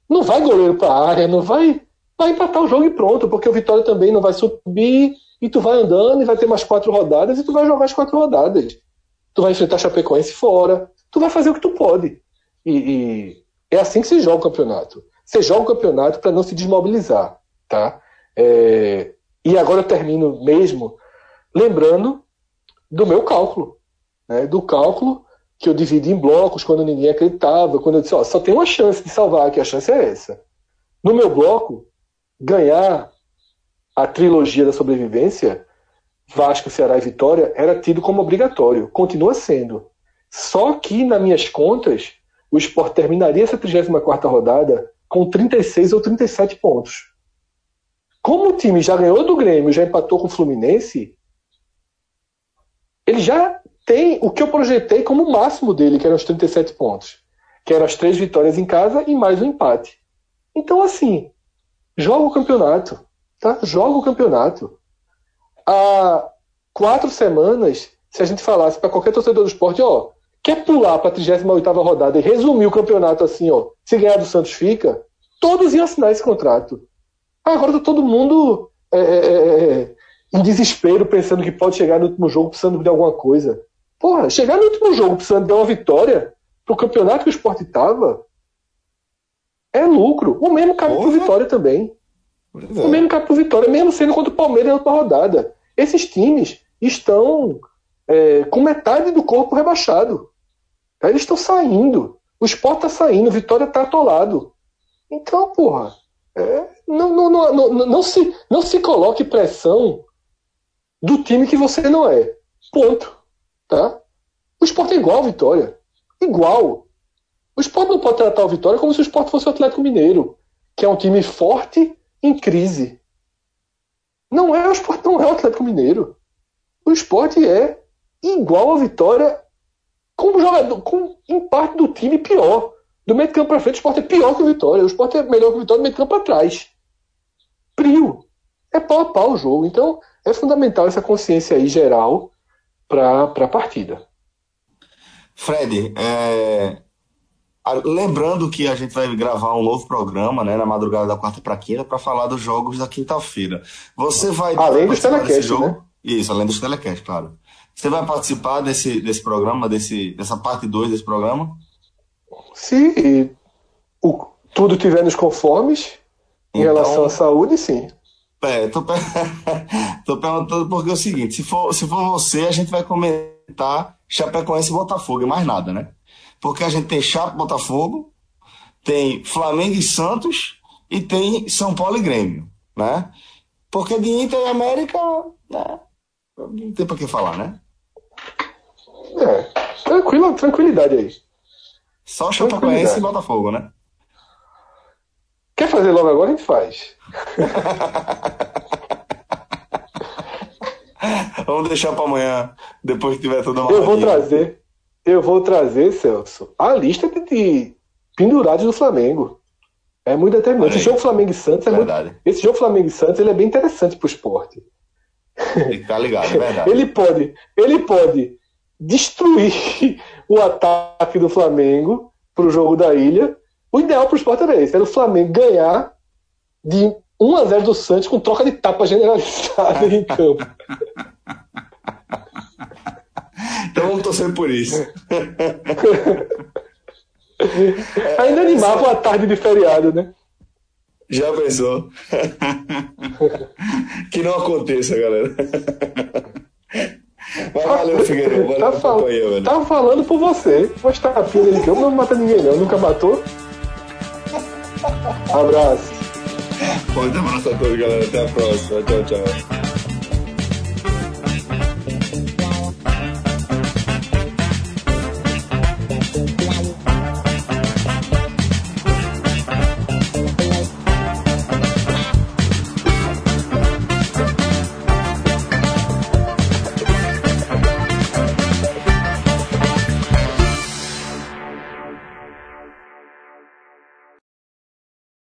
não vai goleiro para a área, não vai, vai empatar o jogo e pronto, porque o Vitória também não vai subir, e tu vai andando e vai ter mais quatro rodadas, e tu vai jogar as quatro rodadas. Tu vai enfrentar Chapecoense fora, tu vai fazer o que tu pode. E, e é assim que se joga o campeonato. Você joga o campeonato para não se desmobilizar, tá? É, e agora eu termino mesmo lembrando do meu cálculo né, do cálculo que eu dividi em blocos quando ninguém acreditava, quando eu disse, ó, só tem uma chance de salvar, que a chance é essa. No meu bloco, ganhar a trilogia da sobrevivência, Vasco, Ceará e Vitória, era tido como obrigatório, continua sendo. Só que, nas minhas contas, o Sport terminaria essa 34 rodada com 36 ou 37 pontos. Como o time já ganhou do Grêmio, já empatou com o Fluminense, ele já tem o que eu projetei como máximo dele, que eram os 37 pontos. Que eram as três vitórias em casa e mais um empate. Então, assim, joga o campeonato. Tá? Joga o campeonato. Há quatro semanas, se a gente falasse para qualquer torcedor do esporte, ó, quer pular para a 38 rodada e resumir o campeonato assim, ó, se ganhar do Santos fica, todos iam assinar esse contrato. Agora tá todo mundo é, é, é, é, em desespero, pensando que pode chegar no último jogo precisando de alguma coisa. Porra, chegar no último jogo precisando de uma vitória pro campeonato que o esporte tava é lucro. O mesmo cabe pro Vitória também. É. O mesmo cabe pro Vitória, mesmo sendo contra o Palmeiras na última rodada. Esses times estão é, com metade do corpo rebaixado. Eles estão saindo. O esporte está saindo, o Vitória está atolado. Então, porra, é, não, não, não, não, não, se, não se coloque pressão do time que você não é. Ponto. Tá? O esporte é igual ao Vitória. Igual. O esporte não pode tratar o Vitória como se o esporte fosse o Atlético Mineiro, que é um time forte em crise. Não é o esporte, não é o Atlético Mineiro. O esporte é igual ao Vitória como jogador, com, em parte do time pior. Do meio de campo para frente, o esporte é pior que o Vitória. O esporte é melhor que o Vitória do meio de campo para trás. Frio. É pau a pau o jogo. Então, é fundamental essa consciência aí geral para a partida. Fred, é... lembrando que a gente vai gravar um novo programa né, na madrugada da quarta para quinta para falar dos jogos da quinta-feira. Você vai. Além dos telecast, né? Isso, além dos telecast, claro. Você vai participar desse, desse programa, desse, dessa parte 2 desse programa? Se o, tudo tiver nos conformes em então, relação à saúde, sim. É, tô, <laughs> tô perguntando porque é o seguinte: se for, se for você, a gente vai comentar Chapecoense e Botafogo e mais nada, né? Porque a gente tem Chape Botafogo, tem Flamengo e Santos e tem São Paulo e Grêmio, né? Porque de Inter e América, né? Não tem pra que falar, né? É, tranquila, tranquilidade aí. Só Chapecoense e Botafogo, né? Quer fazer logo agora? A gente faz. <laughs> Vamos deixar para amanhã, depois que tiver toda uma. Eu vou trazer, eu vou trazer, Celso, a lista de pendurados do Flamengo. É muito determinante. Esse jogo Flamengo e Santos é verdade. muito. Esse jogo Flamengo e Santos ele é bem interessante para o esporte. Tá ligado, é verdade. <laughs> ele pode, ele pode destruir <laughs> o ataque do Flamengo para o jogo da ilha o ideal para o esporte era esse: era o Flamengo ganhar de 1 a 0 do Santos com troca de tapa generalizada em campo. Então vamos torcer por isso. Ainda animava a tarde de feriado, né? Já pensou? que não aconteça, galera. Mas valeu, Figueiredo. Valeu tá, fal tá falando por você. Mas tá a filha de campo não mata ninguém, não. Nunca matou. Ha! Abraço. Forte abraço a todos, galera. Até a próxima. Tchau, tchau.